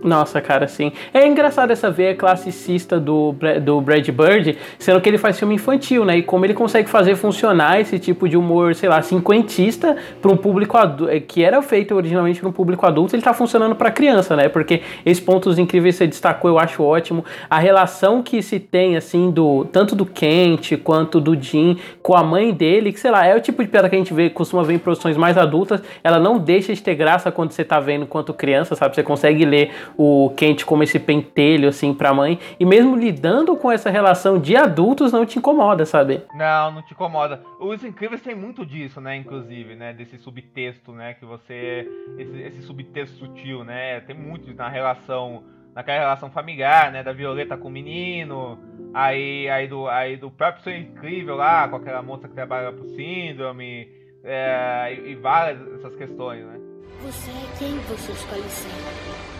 Nossa, cara, sim. É engraçado essa veia classicista do, do Brad Bird, sendo que ele faz filme infantil, né? E como ele consegue fazer funcionar esse tipo de humor, sei lá, cinquentista para um público adulto, é, que era feito originalmente para um público adulto, ele tá funcionando para criança, né? Porque esses pontos incríveis que você destacou, eu acho ótimo. A relação que se tem, assim, do tanto do Kent quanto do Jim com a mãe dele, que sei lá, é o tipo de piada que a gente vê, costuma ver em produções mais adultas, ela não deixa de ter graça quando você tá vendo enquanto criança, sabe? Você consegue ler o Kent como esse pentelho, assim, pra mãe. E mesmo lidando com essa relação de adultos, não te incomoda, sabe? Não, não te incomoda. Os Incríveis tem muito disso, né, inclusive, né? Desse subtexto, né? Que você... Esse, esse subtexto sutil, né? Tem muito na relação... Naquela relação familiar, né? Da Violeta com o menino. Aí, aí, do, aí do próprio Ser Incrível lá, com aquela moça que trabalha pro Síndrome. É, e, e várias essas questões, né? Você é quem você escolhe ser.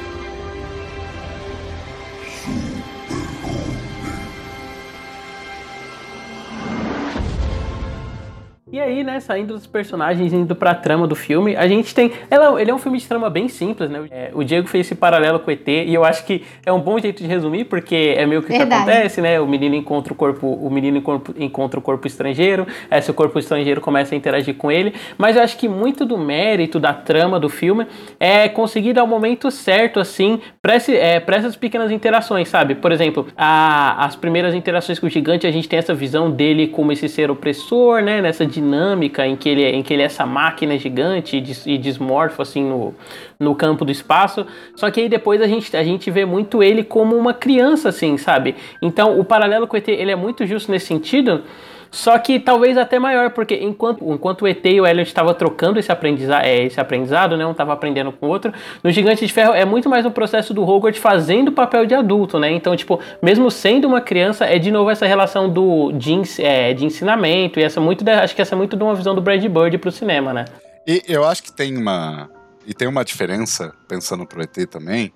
E aí, né, saindo dos personagens, indo pra trama do filme, a gente tem. Ela, ele é um filme de trama bem simples, né? É, o Diego fez esse paralelo com o ET, e eu acho que é um bom jeito de resumir, porque é meio que o que acontece, né? O menino encontra o corpo, o menino encontra o corpo estrangeiro, esse corpo estrangeiro começa a interagir com ele. Mas eu acho que muito do mérito da trama do filme é conseguir dar o momento certo, assim, pra, esse, é, pra essas pequenas interações, sabe? Por exemplo, a, as primeiras interações com o gigante, a gente tem essa visão dele como esse ser opressor, né? Nessa dinâmica em que ele, é, em que ele é essa máquina gigante e, desmorfo assim no, no campo do espaço. Só que aí depois a gente, a gente vê muito ele como uma criança, assim, sabe? Então o paralelo com o ET ele é muito justo nesse sentido. Só que talvez até maior, porque enquanto, enquanto o ET e o Elliot estavam trocando esse, aprendiza é, esse aprendizado, né? Um estava aprendendo com o outro, no Gigante de Ferro é muito mais um processo do Hogwarts fazendo o papel de adulto, né? Então, tipo, mesmo sendo uma criança, é de novo essa relação do, de, é, de ensinamento, e essa muito acho que essa é muito de uma visão do Brad Bird pro cinema, né? E eu acho que tem uma. E tem uma diferença, pensando pro ET também,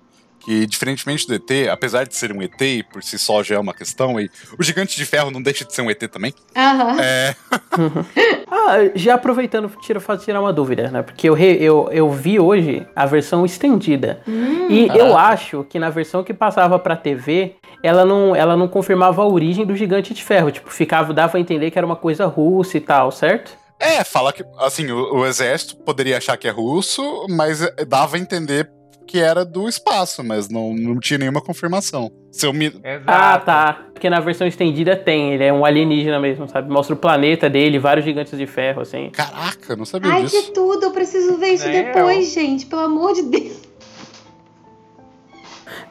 que, diferentemente do ET, apesar de ser um ET, por si só já é uma questão, e o Gigante de Ferro não deixa de ser um ET também. Aham. É... ah, já aproveitando, tira, faço tirar uma dúvida, né? Porque eu, re, eu, eu vi hoje a versão estendida. Hum. E ah. eu acho que na versão que passava pra TV, ela não, ela não confirmava a origem do Gigante de Ferro. Tipo, ficava, dava a entender que era uma coisa russa e tal, certo? É, fala que, assim, o, o, exército poderia achar que é russo, mas dava a entender que era do espaço, mas não, não tinha nenhuma confirmação. Se eu me... Ah, tá. Porque na versão estendida tem, ele é um alienígena mesmo, sabe? Mostra o planeta dele, vários gigantes de ferro, assim. Caraca, não sabia Ai, disso. Ai, que tudo, eu preciso ver isso é, depois, eu... gente, pelo amor de Deus.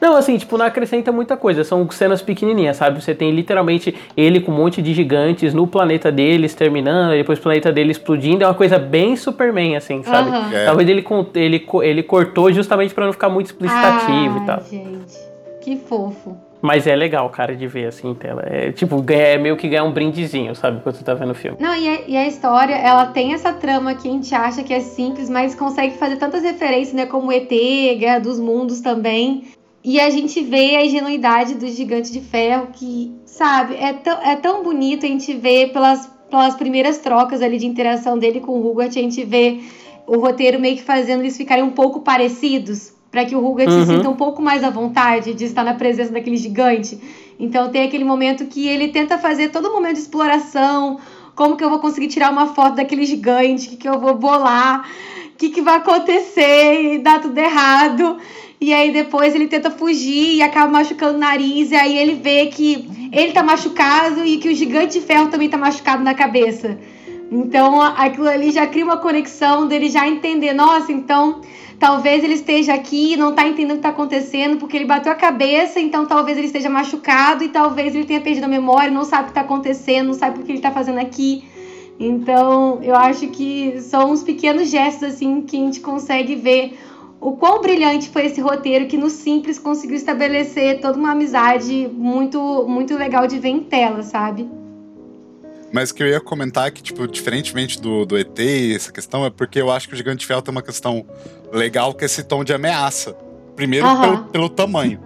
Não, assim, tipo, não acrescenta muita coisa. São cenas pequenininhas, sabe? Você tem literalmente ele com um monte de gigantes no planeta deles terminando, e depois o planeta dele explodindo. É uma coisa bem Superman, assim, sabe? Uhum. É. Talvez ele, ele, ele cortou justamente para não ficar muito explicitativo Ai, e tal. gente, que fofo. Mas é legal, cara, de ver assim tela. É tipo, é meio que ganhar um brindezinho, sabe? Quando você tá vendo o filme. Não, e a, e a, história, ela tem essa trama que a gente acha que é simples, mas consegue fazer tantas referências, né? Como ET, Guerra dos Mundos também. E a gente vê a ingenuidade do gigante de ferro, que, sabe, é, é tão bonito a gente ver pelas, pelas primeiras trocas ali de interação dele com o Hugart, a gente vê o roteiro meio que fazendo eles ficarem um pouco parecidos, para que o Hugart uhum. se sinta um pouco mais à vontade de estar na presença daquele gigante. Então tem aquele momento que ele tenta fazer todo momento de exploração, como que eu vou conseguir tirar uma foto daquele gigante, o que, que eu vou bolar o que, que vai acontecer e dá tudo errado. E aí depois ele tenta fugir e acaba machucando o nariz. E aí ele vê que ele tá machucado e que o gigante de ferro também tá machucado na cabeça. Então aquilo ali já cria uma conexão dele já entender, nossa, então talvez ele esteja aqui e não tá entendendo o que tá acontecendo, porque ele bateu a cabeça, então talvez ele esteja machucado e talvez ele tenha perdido a memória, não sabe o que tá acontecendo, não sabe o que ele tá fazendo aqui. Então, eu acho que são uns pequenos gestos assim que a gente consegue ver o quão brilhante foi esse roteiro que no simples conseguiu estabelecer toda uma amizade muito muito legal de ver em tela, sabe? Mas que eu ia comentar que, tipo, diferentemente do, do ET, essa questão, é porque eu acho que o Gigante Ferro tem uma questão legal que é esse tom de ameaça. Primeiro, Aham. pelo, pelo tamanho.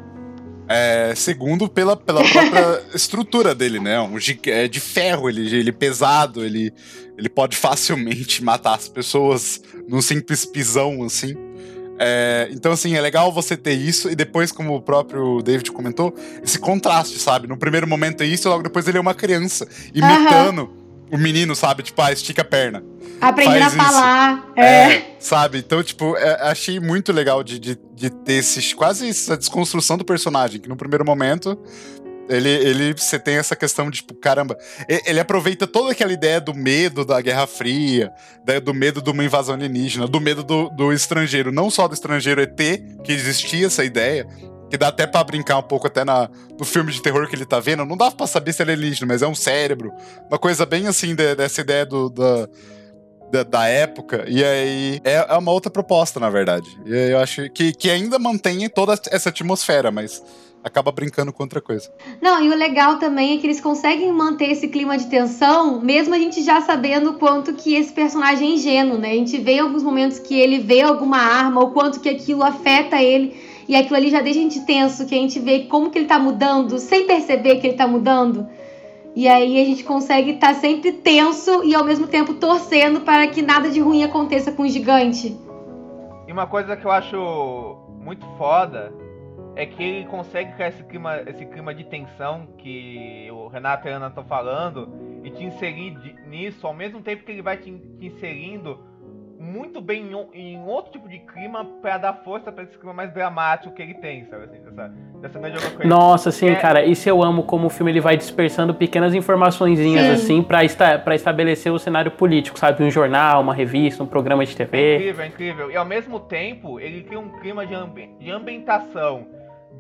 É, segundo, pela, pela própria estrutura dele, né? Um, é de ferro, ele, ele é pesado, ele, ele pode facilmente matar as pessoas num simples pisão, assim. É, então, assim, é legal você ter isso e depois, como o próprio David comentou, esse contraste, sabe? No primeiro momento é isso, e logo depois ele é uma criança imitando o menino, sabe? Tipo, ah, estica a perna. Aprendendo a falar. É. Sabe? Então, tipo, é- achei muito legal de, de, de ter esses, quase essa desconstrução do personagem, que no primeiro momento. Ele, ele, você tem essa questão de, tipo, caramba, ele aproveita toda aquela ideia do medo da Guerra Fria, do medo de uma invasão alienígena, do medo do, do estrangeiro, não só do estrangeiro ET, que existia essa ideia, que dá até pra brincar um pouco até na, no filme de terror que ele tá vendo, não dá pra saber se ele é alienígena, mas é um cérebro, uma coisa bem assim, de- dessa ideia do, da, da, da época, e aí é, é uma outra proposta, na verdade. E eu acho que, que ainda mantém toda essa atmosfera, mas acaba brincando com outra coisa. Não, e o legal também é que eles conseguem manter esse clima de tensão, mesmo a gente já sabendo o quanto que esse personagem é ingênuo, né? A gente vê em alguns momentos que ele vê alguma arma, o quanto que aquilo afeta ele, e aquilo ali já deixa a gente tenso, que a gente vê como que ele tá mudando, sem perceber que ele tá mudando. E aí a gente consegue estar sempre tenso e ao mesmo tempo torcendo para que nada de ruim aconteça com o gigante. E uma coisa que eu acho muito foda é que ele consegue criar esse clima, esse clima de tensão que o Renato e a Ana estão falando e te inserir nisso ao mesmo tempo que ele vai te, te inserindo muito bem em, em outro tipo de clima pra dar força pra esse clima mais dramático que ele tem, sabe assim, dessa, dessa ocorrência. Nossa, sim, É. cara, isso eu amo como o filme ele vai dispersando pequenas informaçõezinhas Sim. assim pra, esta, pra estabelecer o cenário político, sabe? Um jornal, uma revista, um programa de É TV. incrível, é incrível. E ao mesmo tempo, ele cria um clima de, ambi de ambientação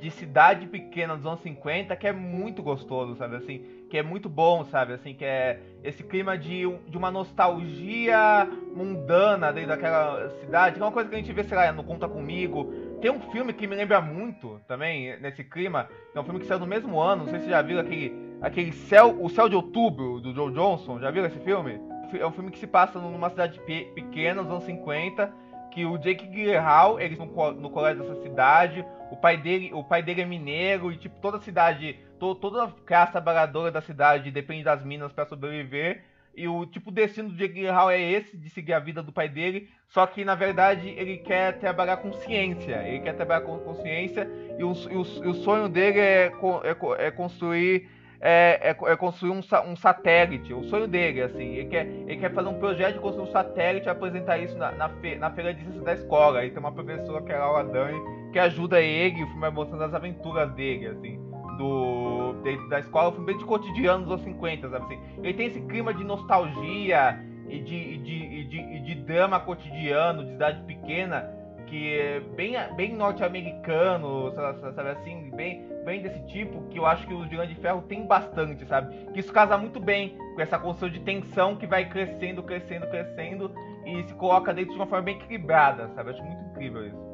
de cidade pequena dos anos 50 que é muito gostoso, sabe? Assim, que é muito bom, sabe? Assim, que é esse clima de, de uma nostalgia mundana dentro daquela cidade, que é uma coisa que a gente vê, sei lá, no Conta Comigo. Tem um filme que me lembra muito também, nesse clima, é um filme que saiu no mesmo ano, não sei se você já viu aquele, aquele Céu, O Céu de Outubro, do Joe Johnson, já viu esse filme? É um filme que se passa numa cidade pe- pequena, nos anos 50, que o Jake Gyllenhaal, ele no, no colégio dessa cidade, o pai dele, o pai dele é mineiro e tipo toda a cidade, to, toda a classe trabalhadora da cidade depende das minas para sobreviver. E o tipo destino do Jake Gyllenhaal é esse de seguir a vida do pai dele, só que na verdade ele quer trabalhar com ciência, ele quer trabalhar com consciência e o, e o, e o sonho dele é, é, é construir é, é- é construir um, um satélite, o sonho dele, assim. Ele quer, ele quer fazer um projeto de construir um satélite e apresentar isso na, na, fe- na feira de ciências da escola. E tem uma professora que é a Laura Dani, que ajuda ele, o filme vai mostrando as aventuras dele, assim. Do, de- da escola, o filme bem de cotidiano dos anos 50, sabe assim. Ele tem esse clima de nostalgia e de, de, de, de drama cotidiano, de cidade pequena, que é bem, bem norte-americano, sabe, assim, bem, bem desse tipo, que eu acho que o Gigante de Ferro tem bastante, sabe? Que isso casa muito bem com essa construção de tensão que vai crescendo, crescendo, crescendo e se coloca dentro de uma forma bem equilibrada, sabe? Eu acho muito incrível isso.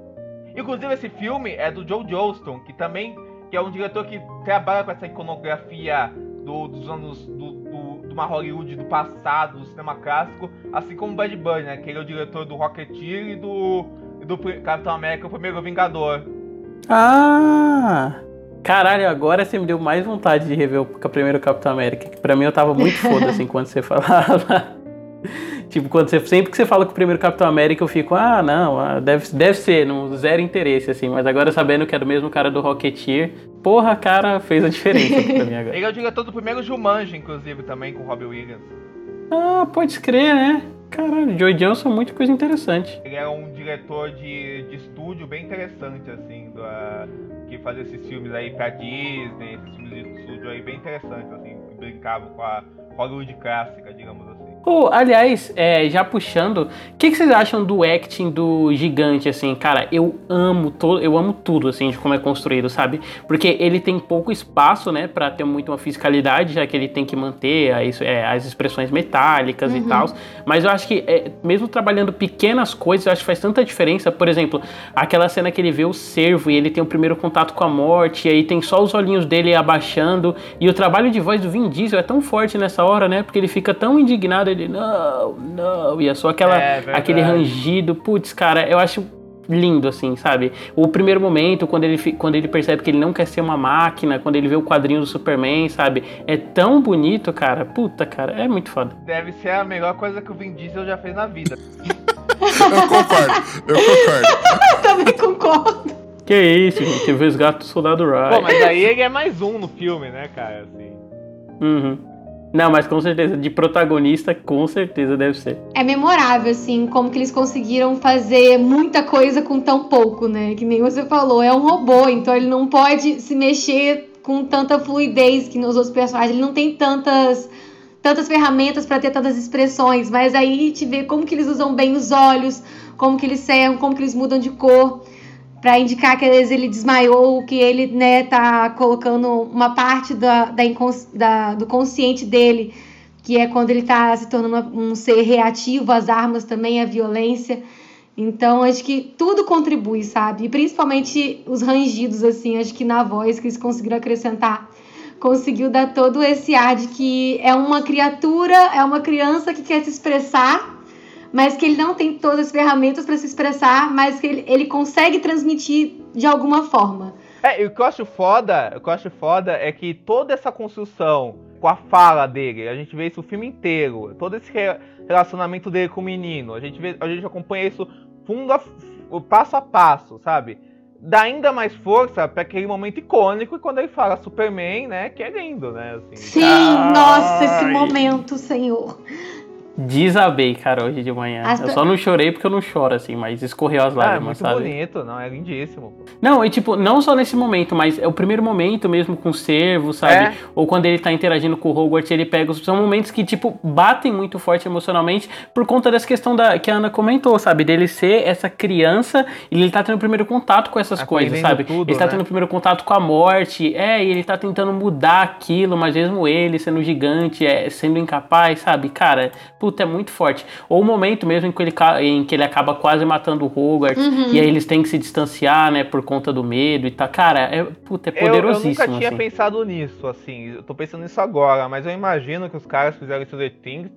Inclusive esse filme é do Joe Johnston, que também que é um diretor que trabalha com essa iconografia do- dos anos do, do, de uma Hollywood do passado, do cinema clássico, assim como o Bad Bunny, né? Que ele é o diretor do Rocketeer e do, do Capitão América, o primeiro Vingador. Ah! Caralho, agora você me deu mais vontade de rever o primeiro Capitão América. Que pra mim eu tava muito foda assim quando você falava. tipo, quando você, sempre que você fala com o primeiro Capitão América, eu fico, ah, não, ah, deve, deve ser, não, zero interesse, assim. Mas agora sabendo que era o mesmo cara do Rocketeer, porra, cara, fez a diferença pra mim agora. Ele é o diretor do primeiro Jumanji, inclusive, também com o Robbie Williams. Ah, pode crer, né? Caralho, Joey Johnson, muita coisa interessante. Ele é um diretor de, de estúdio bem interessante, assim, do, ah, que fazia esses filmes aí pra Disney, esses filmes de estúdio aí bem interessantes, assim, que brincavam com a Hollywood clássica, digamos assim. Oh, aliás, é, já puxando, o que, que, vocês acham do acting do gigante, assim? Cara, eu amo todo, eu amo tudo, assim, de como é construído, sabe? Porque ele tem pouco espaço, né, para ter muito uma fiscalidade, já que ele tem que manter as, é, as expressões metálicas uhum. e tal. Mas eu acho que, é, mesmo trabalhando pequenas coisas, eu acho que faz tanta diferença. Por exemplo, aquela cena que ele vê o servo e ele tem o primeiro contato com a morte, e aí tem só os olhinhos dele abaixando, e o trabalho de voz do Vin Diesel é tão forte nessa hora, né? Porque ele fica tão indignado, ele, não, não, e é só aquela, é, aquele rangido, putz, cara, eu acho lindo, assim, sabe? O primeiro momento, quando ele, quando ele percebe que ele não quer ser uma máquina, quando ele vê o quadrinho do Superman, sabe? É tão bonito, cara. Puta, cara, é muito foda. Deve ser a melhor coisa que o Vin Diesel já fez na vida. eu concordo, eu concordo. eu também concordo. Que isso, gente. Teve o resgate do soldado Ryan. Pô, mas aí ele é mais um no filme, né, cara? Assim. Uhum. Não, mas com certeza, de protagonista, com certeza deve ser. É memorável, assim, como que eles conseguiram fazer muita coisa com tão pouco, né? Que nem você falou, é um robô, então ele não pode se mexer com tanta fluidez que nos outros personagens. Ele não tem tantas tantas ferramentas para ter tantas expressões, mas aí te vê como que eles usam bem os olhos, como que eles serram, como que eles mudam de cor para indicar que às vezes ele desmaiou, que ele né, tá colocando uma parte da, da, da, do consciente dele, que é quando ele está se tornando um ser reativo às armas também, à violência. Então, acho que tudo contribui, sabe? E principalmente os rangidos, assim, acho que na voz que eles conseguiram acrescentar, conseguiu dar todo esse ar de que é uma criatura, é uma criança que quer se expressar mas que ele não tem todas as ferramentas para se expressar, mas que ele, ele consegue transmitir de alguma forma. É, e o que eu acho foda, o que eu acho foda é que toda essa construção com a fala dele, a gente vê isso o filme inteiro, todo esse relacionamento dele com o menino, a gente vê, a gente acompanha isso fundo a, passo a passo, sabe? Dá ainda mais força para aquele momento icônico quando ele fala Superman, né? Que é lindo, né? Assim, Sim, Ai. nossa, esse momento, Senhor. Desabei, cara, hoje de manhã. As... Eu só não chorei porque eu não choro, assim, mas escorreu as lágrimas, é, muito sabe? bonito, não, é lindíssimo. Não, e tipo, não só nesse momento, mas é o primeiro momento mesmo com o servo, sabe? É. Ou quando ele tá interagindo com o Hogwarts, ele pega. São momentos que, tipo, batem muito forte emocionalmente por conta dessa questão da, que a Ana comentou, sabe? Dele ser essa criança e ele tá tendo o primeiro contato com essas coisas, sabe? Tudo, ele tá né? tendo o primeiro contato com a morte, é, e ele tá tentando mudar aquilo, mas mesmo ele sendo gigante, é, sendo incapaz, sabe? Cara, puta, é muito forte. Ou o momento mesmo em que ele, em que ele acaba quase matando o Hogwarts, uhum. e aí eles têm que se distanciar, né, por conta do medo e tá. Cara, é, puta, é poderosíssimo. Eu, eu nunca tinha assim. pensado nisso, assim. Eu tô pensando nisso agora, mas eu imagino que os caras fizeram isso Things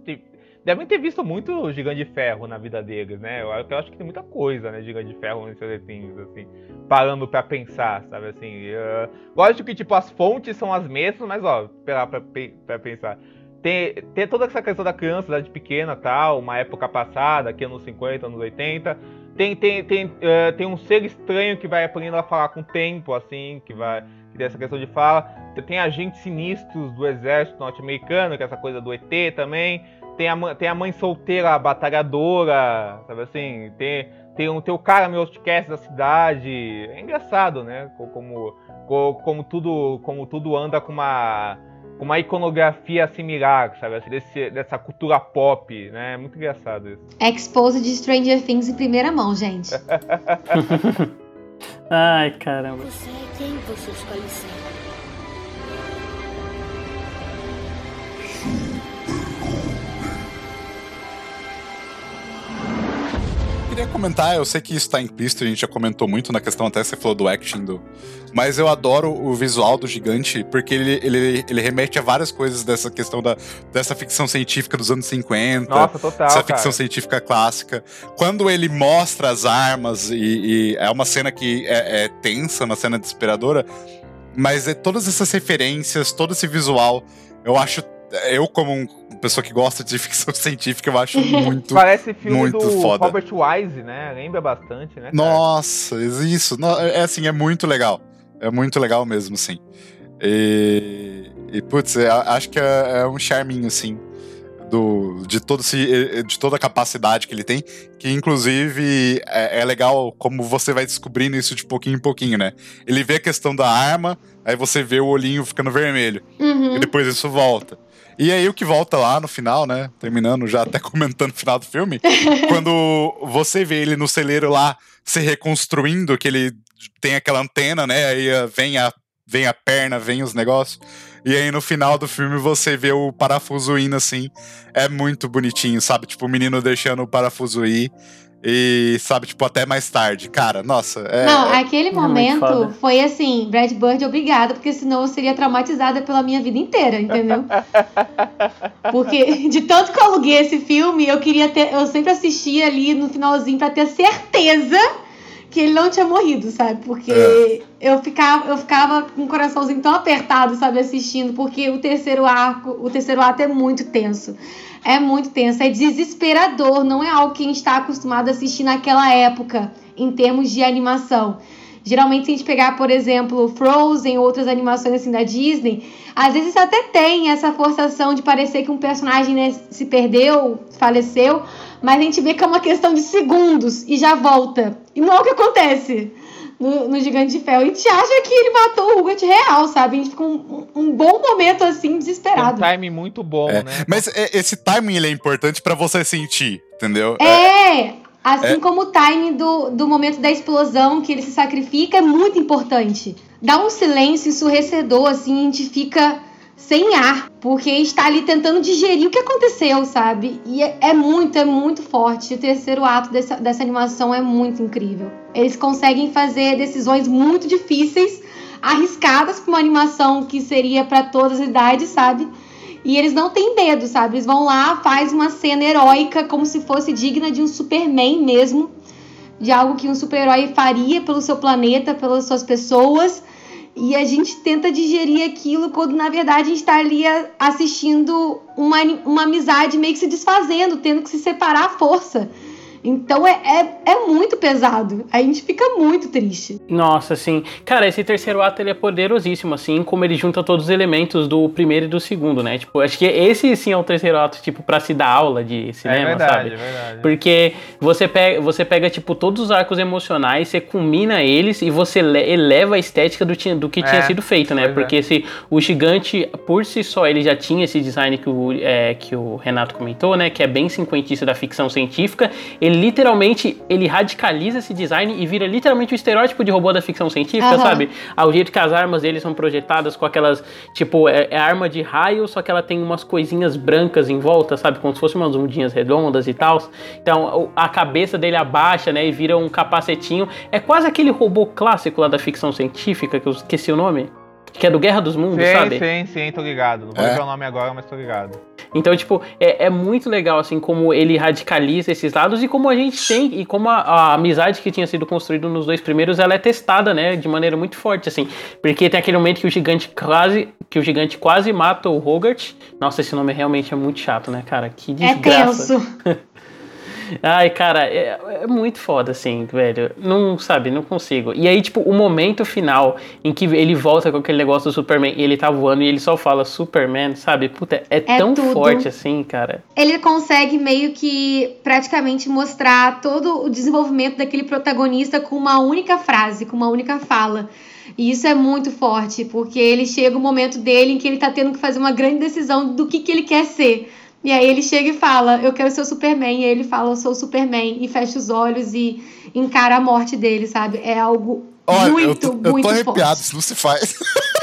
devem ter visto muito Gigante de Ferro na vida deles, né? Eu, eu acho que tem muita coisa, né, Gigante de Ferro no Stranger Things, assim, parando pra pensar, sabe, assim. Uh, lógico que, tipo, as fontes são as mesmas, mas, ó, pra, pra, pra pensar tem, tem toda essa questão da criança, cidade pequena tal, uma época passada, aqui anos 50, anos 80. Tem, tem, tem, uh, tem um ser estranho que vai aprendendo a falar com o tempo, assim, que vai. Que tem essa questão de fala. Tem agentes sinistros do exército norte-americano, que é essa coisa do ET também. Tem a, tem a mãe solteira batalhadora, sabe assim? Tem, tem, um, tem o cara meio outcast da cidade. É engraçado, né? Como, como, como, tudo, como tudo anda com uma uma iconografia similar, sabe? Assim, desse, dessa cultura pop, né? É muito engraçado isso. Expose de Stranger Things em primeira mão, gente. Ai, caramba. Você é quem você escolhe ser. Queria comentar, eu sei que isso tá implícito, a gente já comentou muito na questão, até você falou do action do. Mas eu adoro o visual do gigante, porque ele, ele, ele remete a várias coisas dessa questão da, dessa ficção científica dos anos 50. Nossa, total. Essa ficção cara. científica clássica. Quando ele mostra as armas, e, e é uma cena que é, é tensa, uma cena desesperadora, mas é todas essas referências, todo esse visual, eu acho eu, como um pessoa que gosta de ficção científica, eu acho muito. Parece filme muito do foda. Robert Wise, né? Lembra bastante, né? Cara? Nossa, isso. É assim, é muito legal. É muito legal mesmo, sim. E, e putz, acho que é, é um charminho, assim, do, de, todo esse, de toda a capacidade que ele tem, que inclusive é, é, legal como você vai descobrindo isso de pouquinho em pouquinho, né? Ele vê a questão da arma, aí você vê o olhinho ficando vermelho, Uhum. e depois isso volta. E aí o que volta lá no final, né? Terminando já até comentando o final do filme, quando você vê ele no celeiro lá se reconstruindo, que ele tem aquela antena, né? Aí eh, vem a, vem a perna, vem os negócios. E aí no final do filme você vê o parafuso indo assim. É muito bonitinho, sabe? Tipo, o menino deixando o parafuso ir. E, sabe, tipo, até mais tarde. Cara, nossa. É, Não, aquele muito momento foi assim, Brad Bird, obrigada, porque senão eu seria traumatizada pela minha vida inteira, entendeu? Porque de tanto que eu aluguei esse filme, eu queria ter, eu sempre assistia ali no finalzinho pra ter certeza que ele não tinha morrido, sabe? Porque É. eu ficava, eu ficava com o coraçãozinho tão apertado, sabe, assistindo, porque o terceiro arco, o terceiro ato é muito tenso. É muito tenso, é desesperador, não é algo que a gente está acostumado a assistir naquela época, em termos de animação. Geralmente, se a gente pegar, por exemplo, Frozen ou outras animações assim da Disney, às vezes até tem essa forçação de parecer que um personagem né, se perdeu, faleceu, mas a gente vê que é uma questão de segundos e já volta. E não é o que acontece no, no Gigante de Ferro. A gente acha que ele matou o Hugot real, sabe? A gente fica um, um bom momento assim, Tem um desesperado. time muito bom, É, né? Mas é, esse timing ele é importante pra você sentir, entendeu? É, assim É. como o time do, do momento da explosão, que ele se sacrifica, é muito importante. Dá um silêncio ensurrecedor, assim, a gente fica sem ar, porque está ali tentando digerir o que aconteceu, sabe? E é, é muito, é muito forte. O terceiro ato dessa, dessa animação é muito incrível. Eles conseguem fazer decisões muito difíceis, arriscadas para uma animação que seria para todas as idades, sabe? E eles não têm medo, sabe? Eles vão lá, faz uma cena heróica, como se fosse digna de um Superman mesmo, de algo que um super-herói faria pelo seu planeta, pelas suas pessoas. E a gente tenta digerir aquilo quando na verdade a gente tá ali assistindo uma, uma amizade meio que se desfazendo, tendo que se separar à força. Então é, é, é muito pesado. A gente fica muito triste. Nossa, assim. Cara, esse terceiro ato ele é poderosíssimo, assim, como ele junta todos os elementos do primeiro e do segundo, né? Tipo, acho que esse sim é o terceiro ato, tipo, pra se dar aula de É cinema, verdade, sabe? é verdade. Porque você pega, você pega, tipo, todos os arcos emocionais, você combina eles e você le- eleva a estética do, do que É, tinha sido feito, né? é. Porque se o gigante, por si só, ele já tinha esse design que o, é, que o Renato comentou, né? Que é bem cinquentista da ficção científica. Ele literalmente, ele radicaliza esse design e vira literalmente o estereótipo de robô da ficção científica, Aham. sabe? Ao jeito que as armas dele são projetadas com aquelas, tipo, é, é arma de raio, só que ela tem umas coisinhas brancas em volta, sabe? Como se fossem umas ondinhas redondas e tal. Então a cabeça dele abaixa, né? E vira um capacetinho. É quase aquele robô clássico lá da ficção científica, que eu esqueci o nome. Que é do Guerra dos Mundos, Sim, sabe? sim, sim, tô ligado. Não vou É. lembrar o nome agora, mas tô ligado. Então, tipo, é, é muito legal, assim, como ele radicaliza esses lados e como a gente tem, e como a, a amizade que tinha sido construída nos dois primeiros, ela é testada, né, de maneira muito forte, assim. Porque tem aquele momento que o gigante quase, que o gigante quase mata o Hogarth. Nossa, esse nome realmente é muito chato, né, cara? Que É desgraça. tenso. Ai, cara, é, é muito foda, assim, velho. Não, sabe, não consigo. E aí, tipo, o momento final em que ele volta com aquele negócio do Superman e ele tá voando e ele só fala Superman, sabe? Puta, é, tão tudo. forte assim, cara. ele consegue meio que praticamente mostrar todo o desenvolvimento daquele protagonista com uma única frase, com uma única fala. E isso é muito forte, porque ele chega o momento dele em que ele tá tendo que fazer uma grande decisão do que, que ele quer ser. E aí ele chega e fala, eu quero ser o Superman. E ele fala, eu sou o Superman. E fecha os olhos e encara a morte dele, sabe? É algo Olha, muito, eu tô, eu muito tô arrepiado, forte. isso não se faz.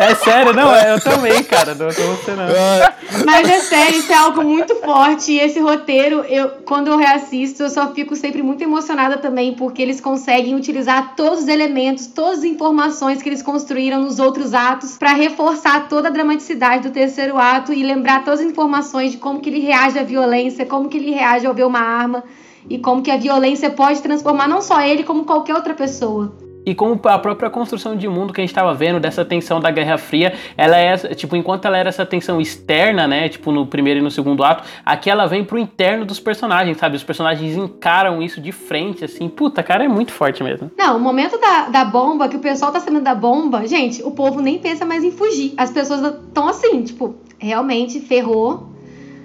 É sério, não, eu também, cara. Não tô você. É, Mas é sério, isso é algo muito forte. E esse roteiro, eu, quando eu reassisto, eu só fico sempre muito emocionada também, porque eles conseguem utilizar todos os elementos, todas as informações que eles construíram nos outros atos para reforçar toda a dramaticidade do terceiro ato e lembrar todas as informações de como que ele reage à violência, como que ele reage ao ver uma arma e como que a violência pode transformar não só ele, como qualquer outra pessoa. E como a própria construção de mundo que a gente tava vendo, dessa tensão da Guerra Fria, ela é, tipo, enquanto ela era essa tensão externa, né, tipo, no primeiro e no segundo ato, aqui ela vem pro interno dos personagens, sabe? Os personagens encaram isso de frente, assim. Puta, cara, é muito forte mesmo. Não, o momento da, da bomba, que o pessoal tá sabendo da bomba, gente, o povo nem pensa mais em fugir. As pessoas estão assim, tipo, realmente ferrou.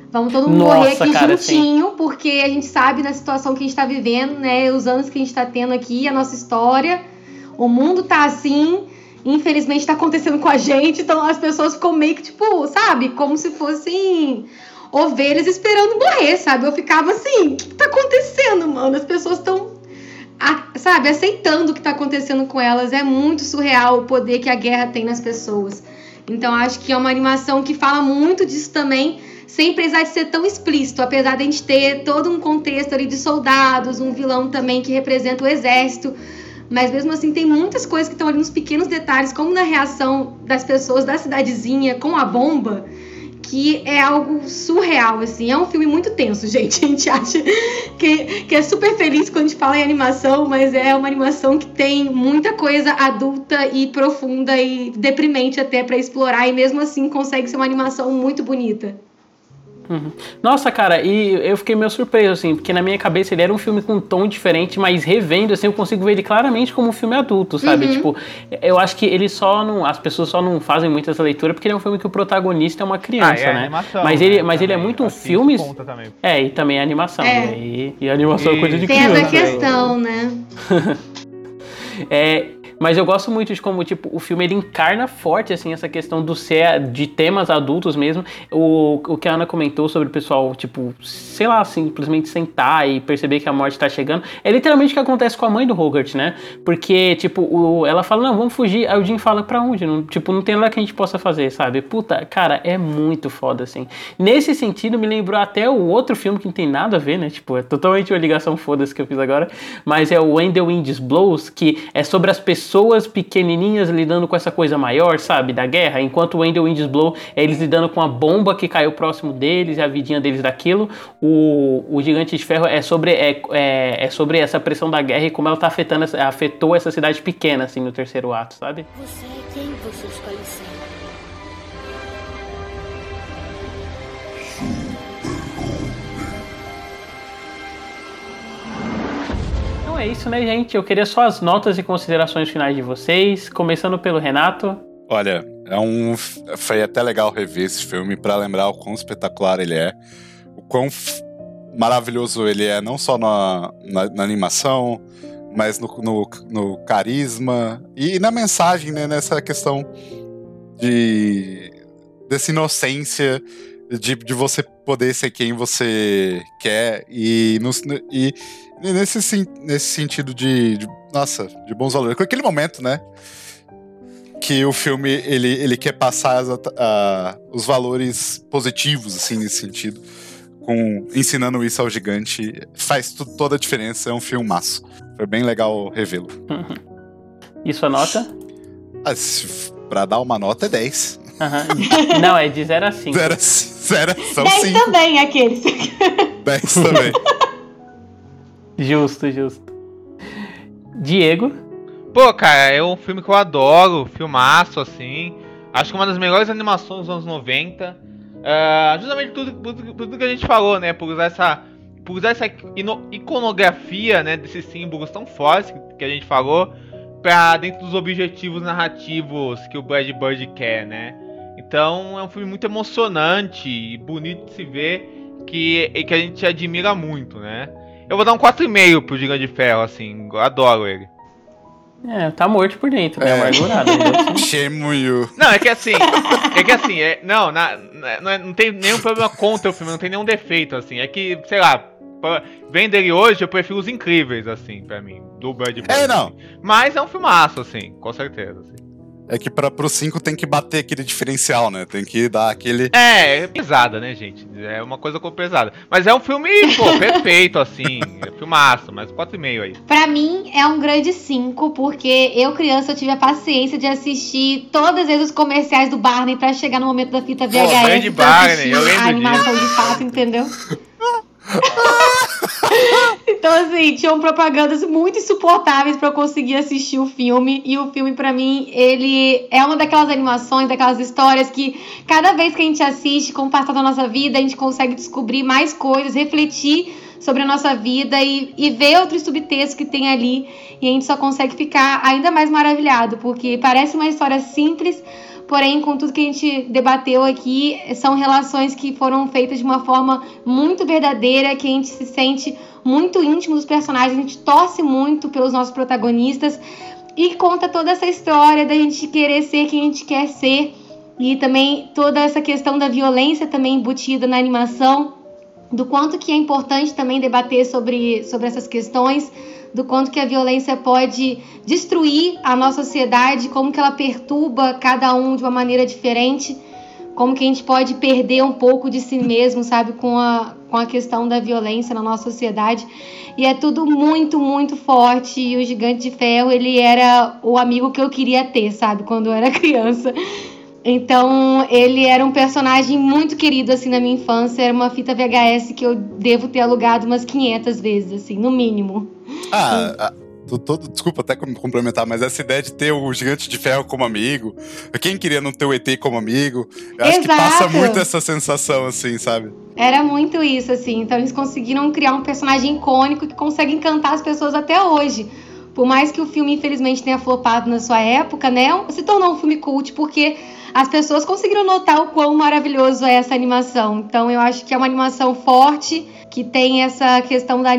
Vamos todo mundo Nossa, morrer aqui cara, juntinho, porque a gente sabe da situação que a gente tá vivendo, né? Os anos que a gente tá tendo aqui, a nossa história. O mundo tá assim, infelizmente tá acontecendo com a gente, então as pessoas ficam meio que, tipo, sabe? Como se fossem ovelhas esperando morrer, sabe? Eu ficava assim, o que, que tá acontecendo, mano? As pessoas estão, sabe, aceitando o que tá acontecendo com elas. É muito surreal o poder que a guerra tem nas pessoas. Então acho que é uma animação que fala muito disso também, sem precisar de ser tão explícito, apesar de a gente ter todo um contexto ali de soldados, um vilão também que representa o exército. Mas mesmo assim tem muitas coisas que estão ali nos pequenos detalhes, como na reação das pessoas da cidadezinha com a bomba, que é algo surreal, assim. É um filme muito tenso, gente. A gente acha que, que é super feliz quando a gente fala em animação, mas é uma animação que tem muita coisa adulta e profunda e deprimente até para explorar, e mesmo assim consegue ser uma animação muito bonita. Uhum. Nossa, cara, e eu fiquei meio surpreso, assim, porque na minha cabeça ele era um filme com um tom diferente, mas revendo, assim, eu consigo ver ele claramente como um filme adulto, sabe? Uhum. Tipo, eu acho que ele só não. As pessoas só não fazem muito essa leitura porque ele é um filme que o protagonista é uma criança, Ah, é né? animação, mas ele, né, mas ele é muito um filme. É, e também a animação, É. né? E, e a animação é E- coisa de Tem criança. essa questão, né? É, mas eu gosto muito de como, tipo, o filme ele encarna forte, assim, essa questão do ser, de temas adultos mesmo. O, o que a Ana comentou sobre o pessoal, tipo, sei lá, simplesmente sentar e perceber que a morte tá chegando. É literalmente o que acontece com a mãe do Hogarth, né? Porque, tipo, o, ela fala, não, vamos fugir. Aí o Jim fala, pra onde? Não, tipo, não tem nada que a gente possa fazer, sabe? Puta, cara, é muito foda, assim. Nesse sentido, me lembrou até o outro filme que não tem nada a ver, né? Tipo, é totalmente uma ligação foda-se que eu fiz agora. Mas é o When the Wind Blows, que é sobre as pessoas pequenininhas lidando com essa coisa maior, sabe? Da guerra. Enquanto o the Winds Blow é eles lidando com a bomba que caiu próximo deles e a vidinha deles daquilo. O, o Gigante de Ferro é sobre, é, é, é sobre essa pressão da guerra e como ela tá afetando, afetou essa cidade pequena, assim, no terceiro ato, sabe? Você é quem você escolhe ser. Então é isso, né, gente? Eu queria só as notas e considerações finais de vocês, começando pelo Renato. Olha, é um, foi até legal rever esse filme pra lembrar o quão espetacular ele é, o quão f- maravilhoso ele é, não só na, na, na animação, mas no, no, no carisma e na mensagem, né, nessa questão de dessa inocência de, de você poder ser quem você quer e, nos- e nesse, sen- nesse sentido de, de- nossa, de bons valores. Com aquele momento, né? Que o filme ele, ele quer passar as a- os valores positivos, assim, nesse sentido. Com, ensinando isso ao gigante. Faz toda a diferença, é um filmaço. Foi bem legal revê-lo. E sua nota? Ah, se- Pra dar uma nota é 10. Aham. Não, é de 0 a 5. Zero, zero são 10 5. também, aqueles. 10 também. Justo, justo. Diego. Pô, cara, é um filme que eu adoro, filmaço, assim. Acho que uma das melhores animações dos anos 90. Ah, justamente por tudo, tudo- tudo que a gente falou, né? Por usar essa, por usar essa iconografia, né? Desses símbolos tão fortes que, que a gente falou. Pra dentro dos objetivos narrativos que o Brad Bird quer, né? Então é um filme muito emocionante e bonito de se ver. Que, e que a gente admira muito, né? Eu vou dar um 4,5 pro Gigante de Ferro, assim. Eu adoro ele. É, tá morto por dentro, né? É. Amargurado. Shame you. Não, é que assim, é que assim, é, não, na- na- não, é- não tem nenhum problema contra o filme, não tem nenhum defeito, assim. É que, sei lá, pra- vendo ele hoje, eu prefiro os incríveis, assim, pra mim, do Bird Bird. É, não. assim. Mas é um filmaço, assim, com certeza. assim. É que pra, pro 5 tem que bater aquele diferencial, né? Tem que dar aquele. É, é pesada, né, gente? É uma coisa com pesada. Mas é um filme, pô, perfeito, assim, é filmaço, mas 4,5 aí. Pra mim é um grande 5, porque eu, criança, eu tive a paciência de assistir todas as vezes os comerciais do Barney pra chegar no momento da fita VHS grande pra Barney, eu lembro a animação de fato, entendeu? então, assim, tinham propagandas muito insuportáveis pra eu conseguir assistir o filme. E o filme, pra mim, ele é uma daquelas animações, daquelas histórias que cada vez que a gente assiste, com o passar da nossa vida, a gente consegue descobrir mais coisas, refletir sobre a nossa vida e, e ver outros subtextos que tem ali. E a gente só consegue ficar ainda mais maravilhado, porque parece uma história simples, Porém, com tudo que a gente debateu aqui, são relações que foram feitas de uma forma muito verdadeira, que a gente se sente muito íntimo dos personagens, a gente torce muito pelos nossos protagonistas e conta toda essa história da gente querer ser quem a gente quer ser e também toda essa questão da violência também embutida na animação, do quanto que é importante também debater sobre, sobre essas questões do quanto que a violência pode destruir a nossa sociedade, como que ela perturba cada um de uma maneira diferente, como que a gente pode perder um pouco de si mesmo, sabe, com a, com a questão da violência na nossa sociedade. E é tudo muito, muito forte. E o Gigante de Ferro, ele era o amigo que eu queria ter, sabe, quando eu era criança. Então, ele era um personagem muito querido, assim, na minha infância. Era uma fita VHS que eu devo ter alugado umas 500 vezes, assim, no mínimo. Ah, tô, tô, desculpa até complementar, mas essa ideia de ter o Gigante de Ferro como amigo, quem queria não ter o ET como amigo, eu acho Exato. que passa muito essa sensação, assim, sabe? Era muito isso, assim. Então, eles conseguiram criar um personagem icônico que consegue encantar as pessoas até hoje. Por mais que o filme, infelizmente, tenha flopado na sua época, né? Se tornou um filme cult porque as pessoas conseguiram notar o quão maravilhoso é essa animação. Então eu acho que é uma animação forte, que tem essa questão da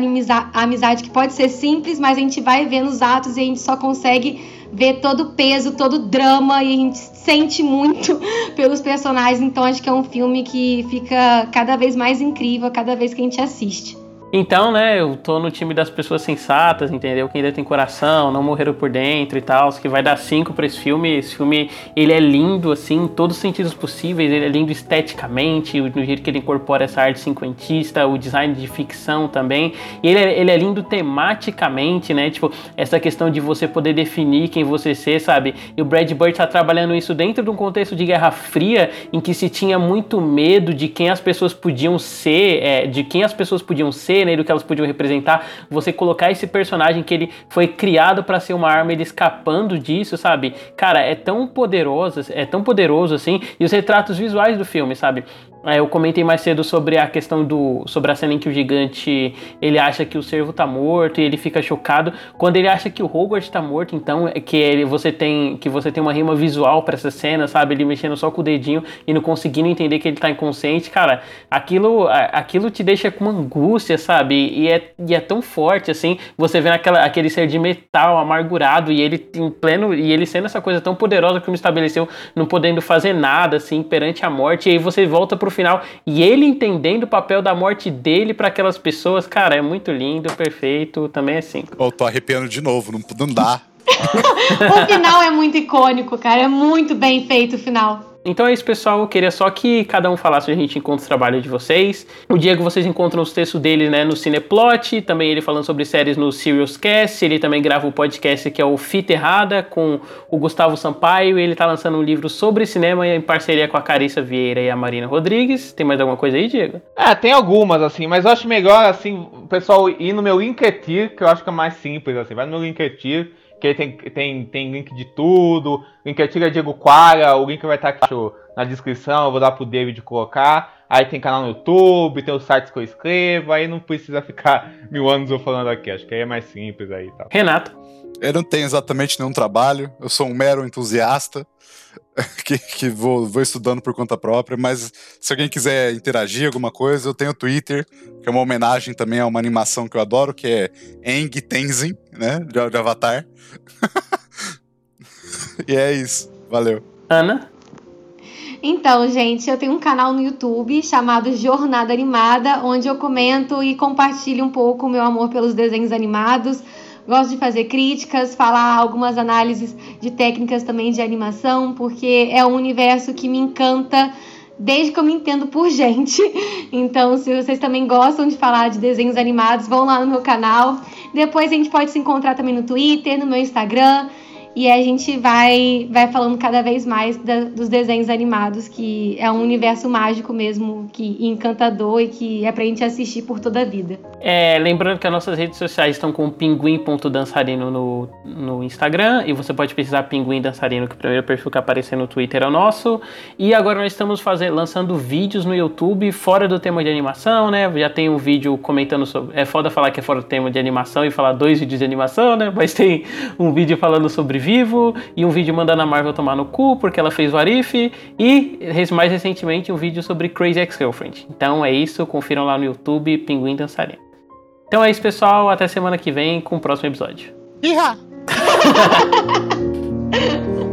amizade, que pode ser simples, mas a gente vai vendo os atos e a gente só consegue ver todo o peso, todo o drama e a gente sente muito pelos personagens. Então acho que é um filme que fica cada vez mais incrível cada vez que a gente assiste. Então, né, eu tô no time das pessoas sensatas, entendeu? Que ainda tem coração, não morreram por dentro e tal, que vai dar cinco para esse filme. Esse filme, ele é lindo, assim, em todos os sentidos possíveis. Ele é lindo esteticamente, no jeito que ele incorpora essa arte cinquentista, o design de ficção também. E ele é, ele é lindo tematicamente, né? Tipo, essa questão de você poder definir quem você ser, sabe? E o Brad Bird tá trabalhando isso dentro de um contexto de Guerra Fria, em que se tinha muito medo de quem as pessoas podiam ser, é, de quem as pessoas podiam ser, né? Do que elas podiam representar. Você colocar esse personagem que ele foi criado para ser uma arma, ele escapando disso, sabe? Cara, é tão poderoso, é tão poderoso assim. E os retratos visuais do filme, sabe? É, eu comentei mais cedo sobre a questão do. sobre a cena em que o gigante ele acha que o servo tá morto e ele fica chocado. Quando ele acha que o Hogwarts tá morto, então é que ele, você tem que você tem uma rima visual para essa cena, sabe? Ele mexendo só com o dedinho e não conseguindo entender que ele tá inconsciente, cara. Aquilo, aquilo te deixa com uma angústia, sabe? E é, e é tão forte assim. Você vê aquela, aquele ser de metal amargurado e ele em pleno. e ele sendo essa coisa tão poderosa que me estabeleceu, não podendo fazer nada assim perante a morte. E aí você volta pro final e ele entendendo o papel da morte dele para aquelas pessoas, cara, é muito lindo, perfeito, também é assim. Eu tô arrepiando de novo, não, não dá. o final é muito icônico, cara, é muito bem feito o final. Então é isso, pessoal. Eu queria só que cada um falasse onde a gente encontra o trabalho de vocês. O Diego, vocês encontram os textos dele né, no Cineplot, também ele falando sobre séries no Serious Cast. Ele também grava o um podcast que é o Fita Errada com o Gustavo Sampaio. Ele tá lançando um livro sobre cinema em parceria com a Carissa Vieira e a Marina Rodrigues. Tem mais alguma coisa aí, Diego? É, tem algumas, assim, mas eu acho melhor, assim, o pessoal ir no meu Linkedir, que eu acho que é mais simples, assim. Vai no meu Linkedir que tem, tem, tem link de tudo. Link é Diego Quara, o link vai estar aqui na descrição, eu vou dar pro David colocar. Aí tem canal no YouTube, tem os sites que eu escrevo, aí não precisa ficar mil anos eu falando aqui, acho que aí é mais simples aí e tal. Renato. Eu não tenho exatamente nenhum trabalho, eu sou um mero entusiasta que, que vou, vou, estudando por conta própria, mas se alguém quiser interagir alguma coisa, eu tenho o Twitter, que é uma homenagem também a uma animação que eu adoro, que é Eng Tenzin, né, de, de Avatar. e é isso, valeu. Ana? Então, gente, eu tenho um canal no YouTube chamado Jornada Animada, onde eu comento e compartilho um pouco o meu amor pelos desenhos animados, Gosto de fazer críticas, falar algumas análises de técnicas também de animação, porque é um universo que me encanta desde que eu me entendo por gente. Então, se vocês também gostam de falar de desenhos animados, vão lá no meu canal. Depois a gente pode se encontrar também no Twitter, no meu Instagram. E a gente vai, vai falando cada vez mais da, dos desenhos animados, que é um universo mágico mesmo, que encantador e que é pra gente assistir por toda a vida. É, lembrando que as nossas redes sociais estão com pinguim.dançarino no, no Instagram, e você pode pesquisar Pinguim Dançarino, que o primeiro perfil que aparecer no Twitter é o nosso. E agora nós estamos fazendo, lançando vídeos no YouTube fora do tema de animação, né? Já tem um vídeo comentando sobre. É foda falar que é fora do tema de animação e falar dois vídeos de animação, né? Mas tem um vídeo falando sobre Vivo, e um vídeo mandando a Marvel tomar no cu porque ela fez o Arif, e mais recentemente um vídeo sobre Crazy Ex-Girlfriend. Então é isso, confiram lá no YouTube, Pinguim Dançarino. Então é isso, pessoal. Até semana que vem com o próximo episódio. Iha!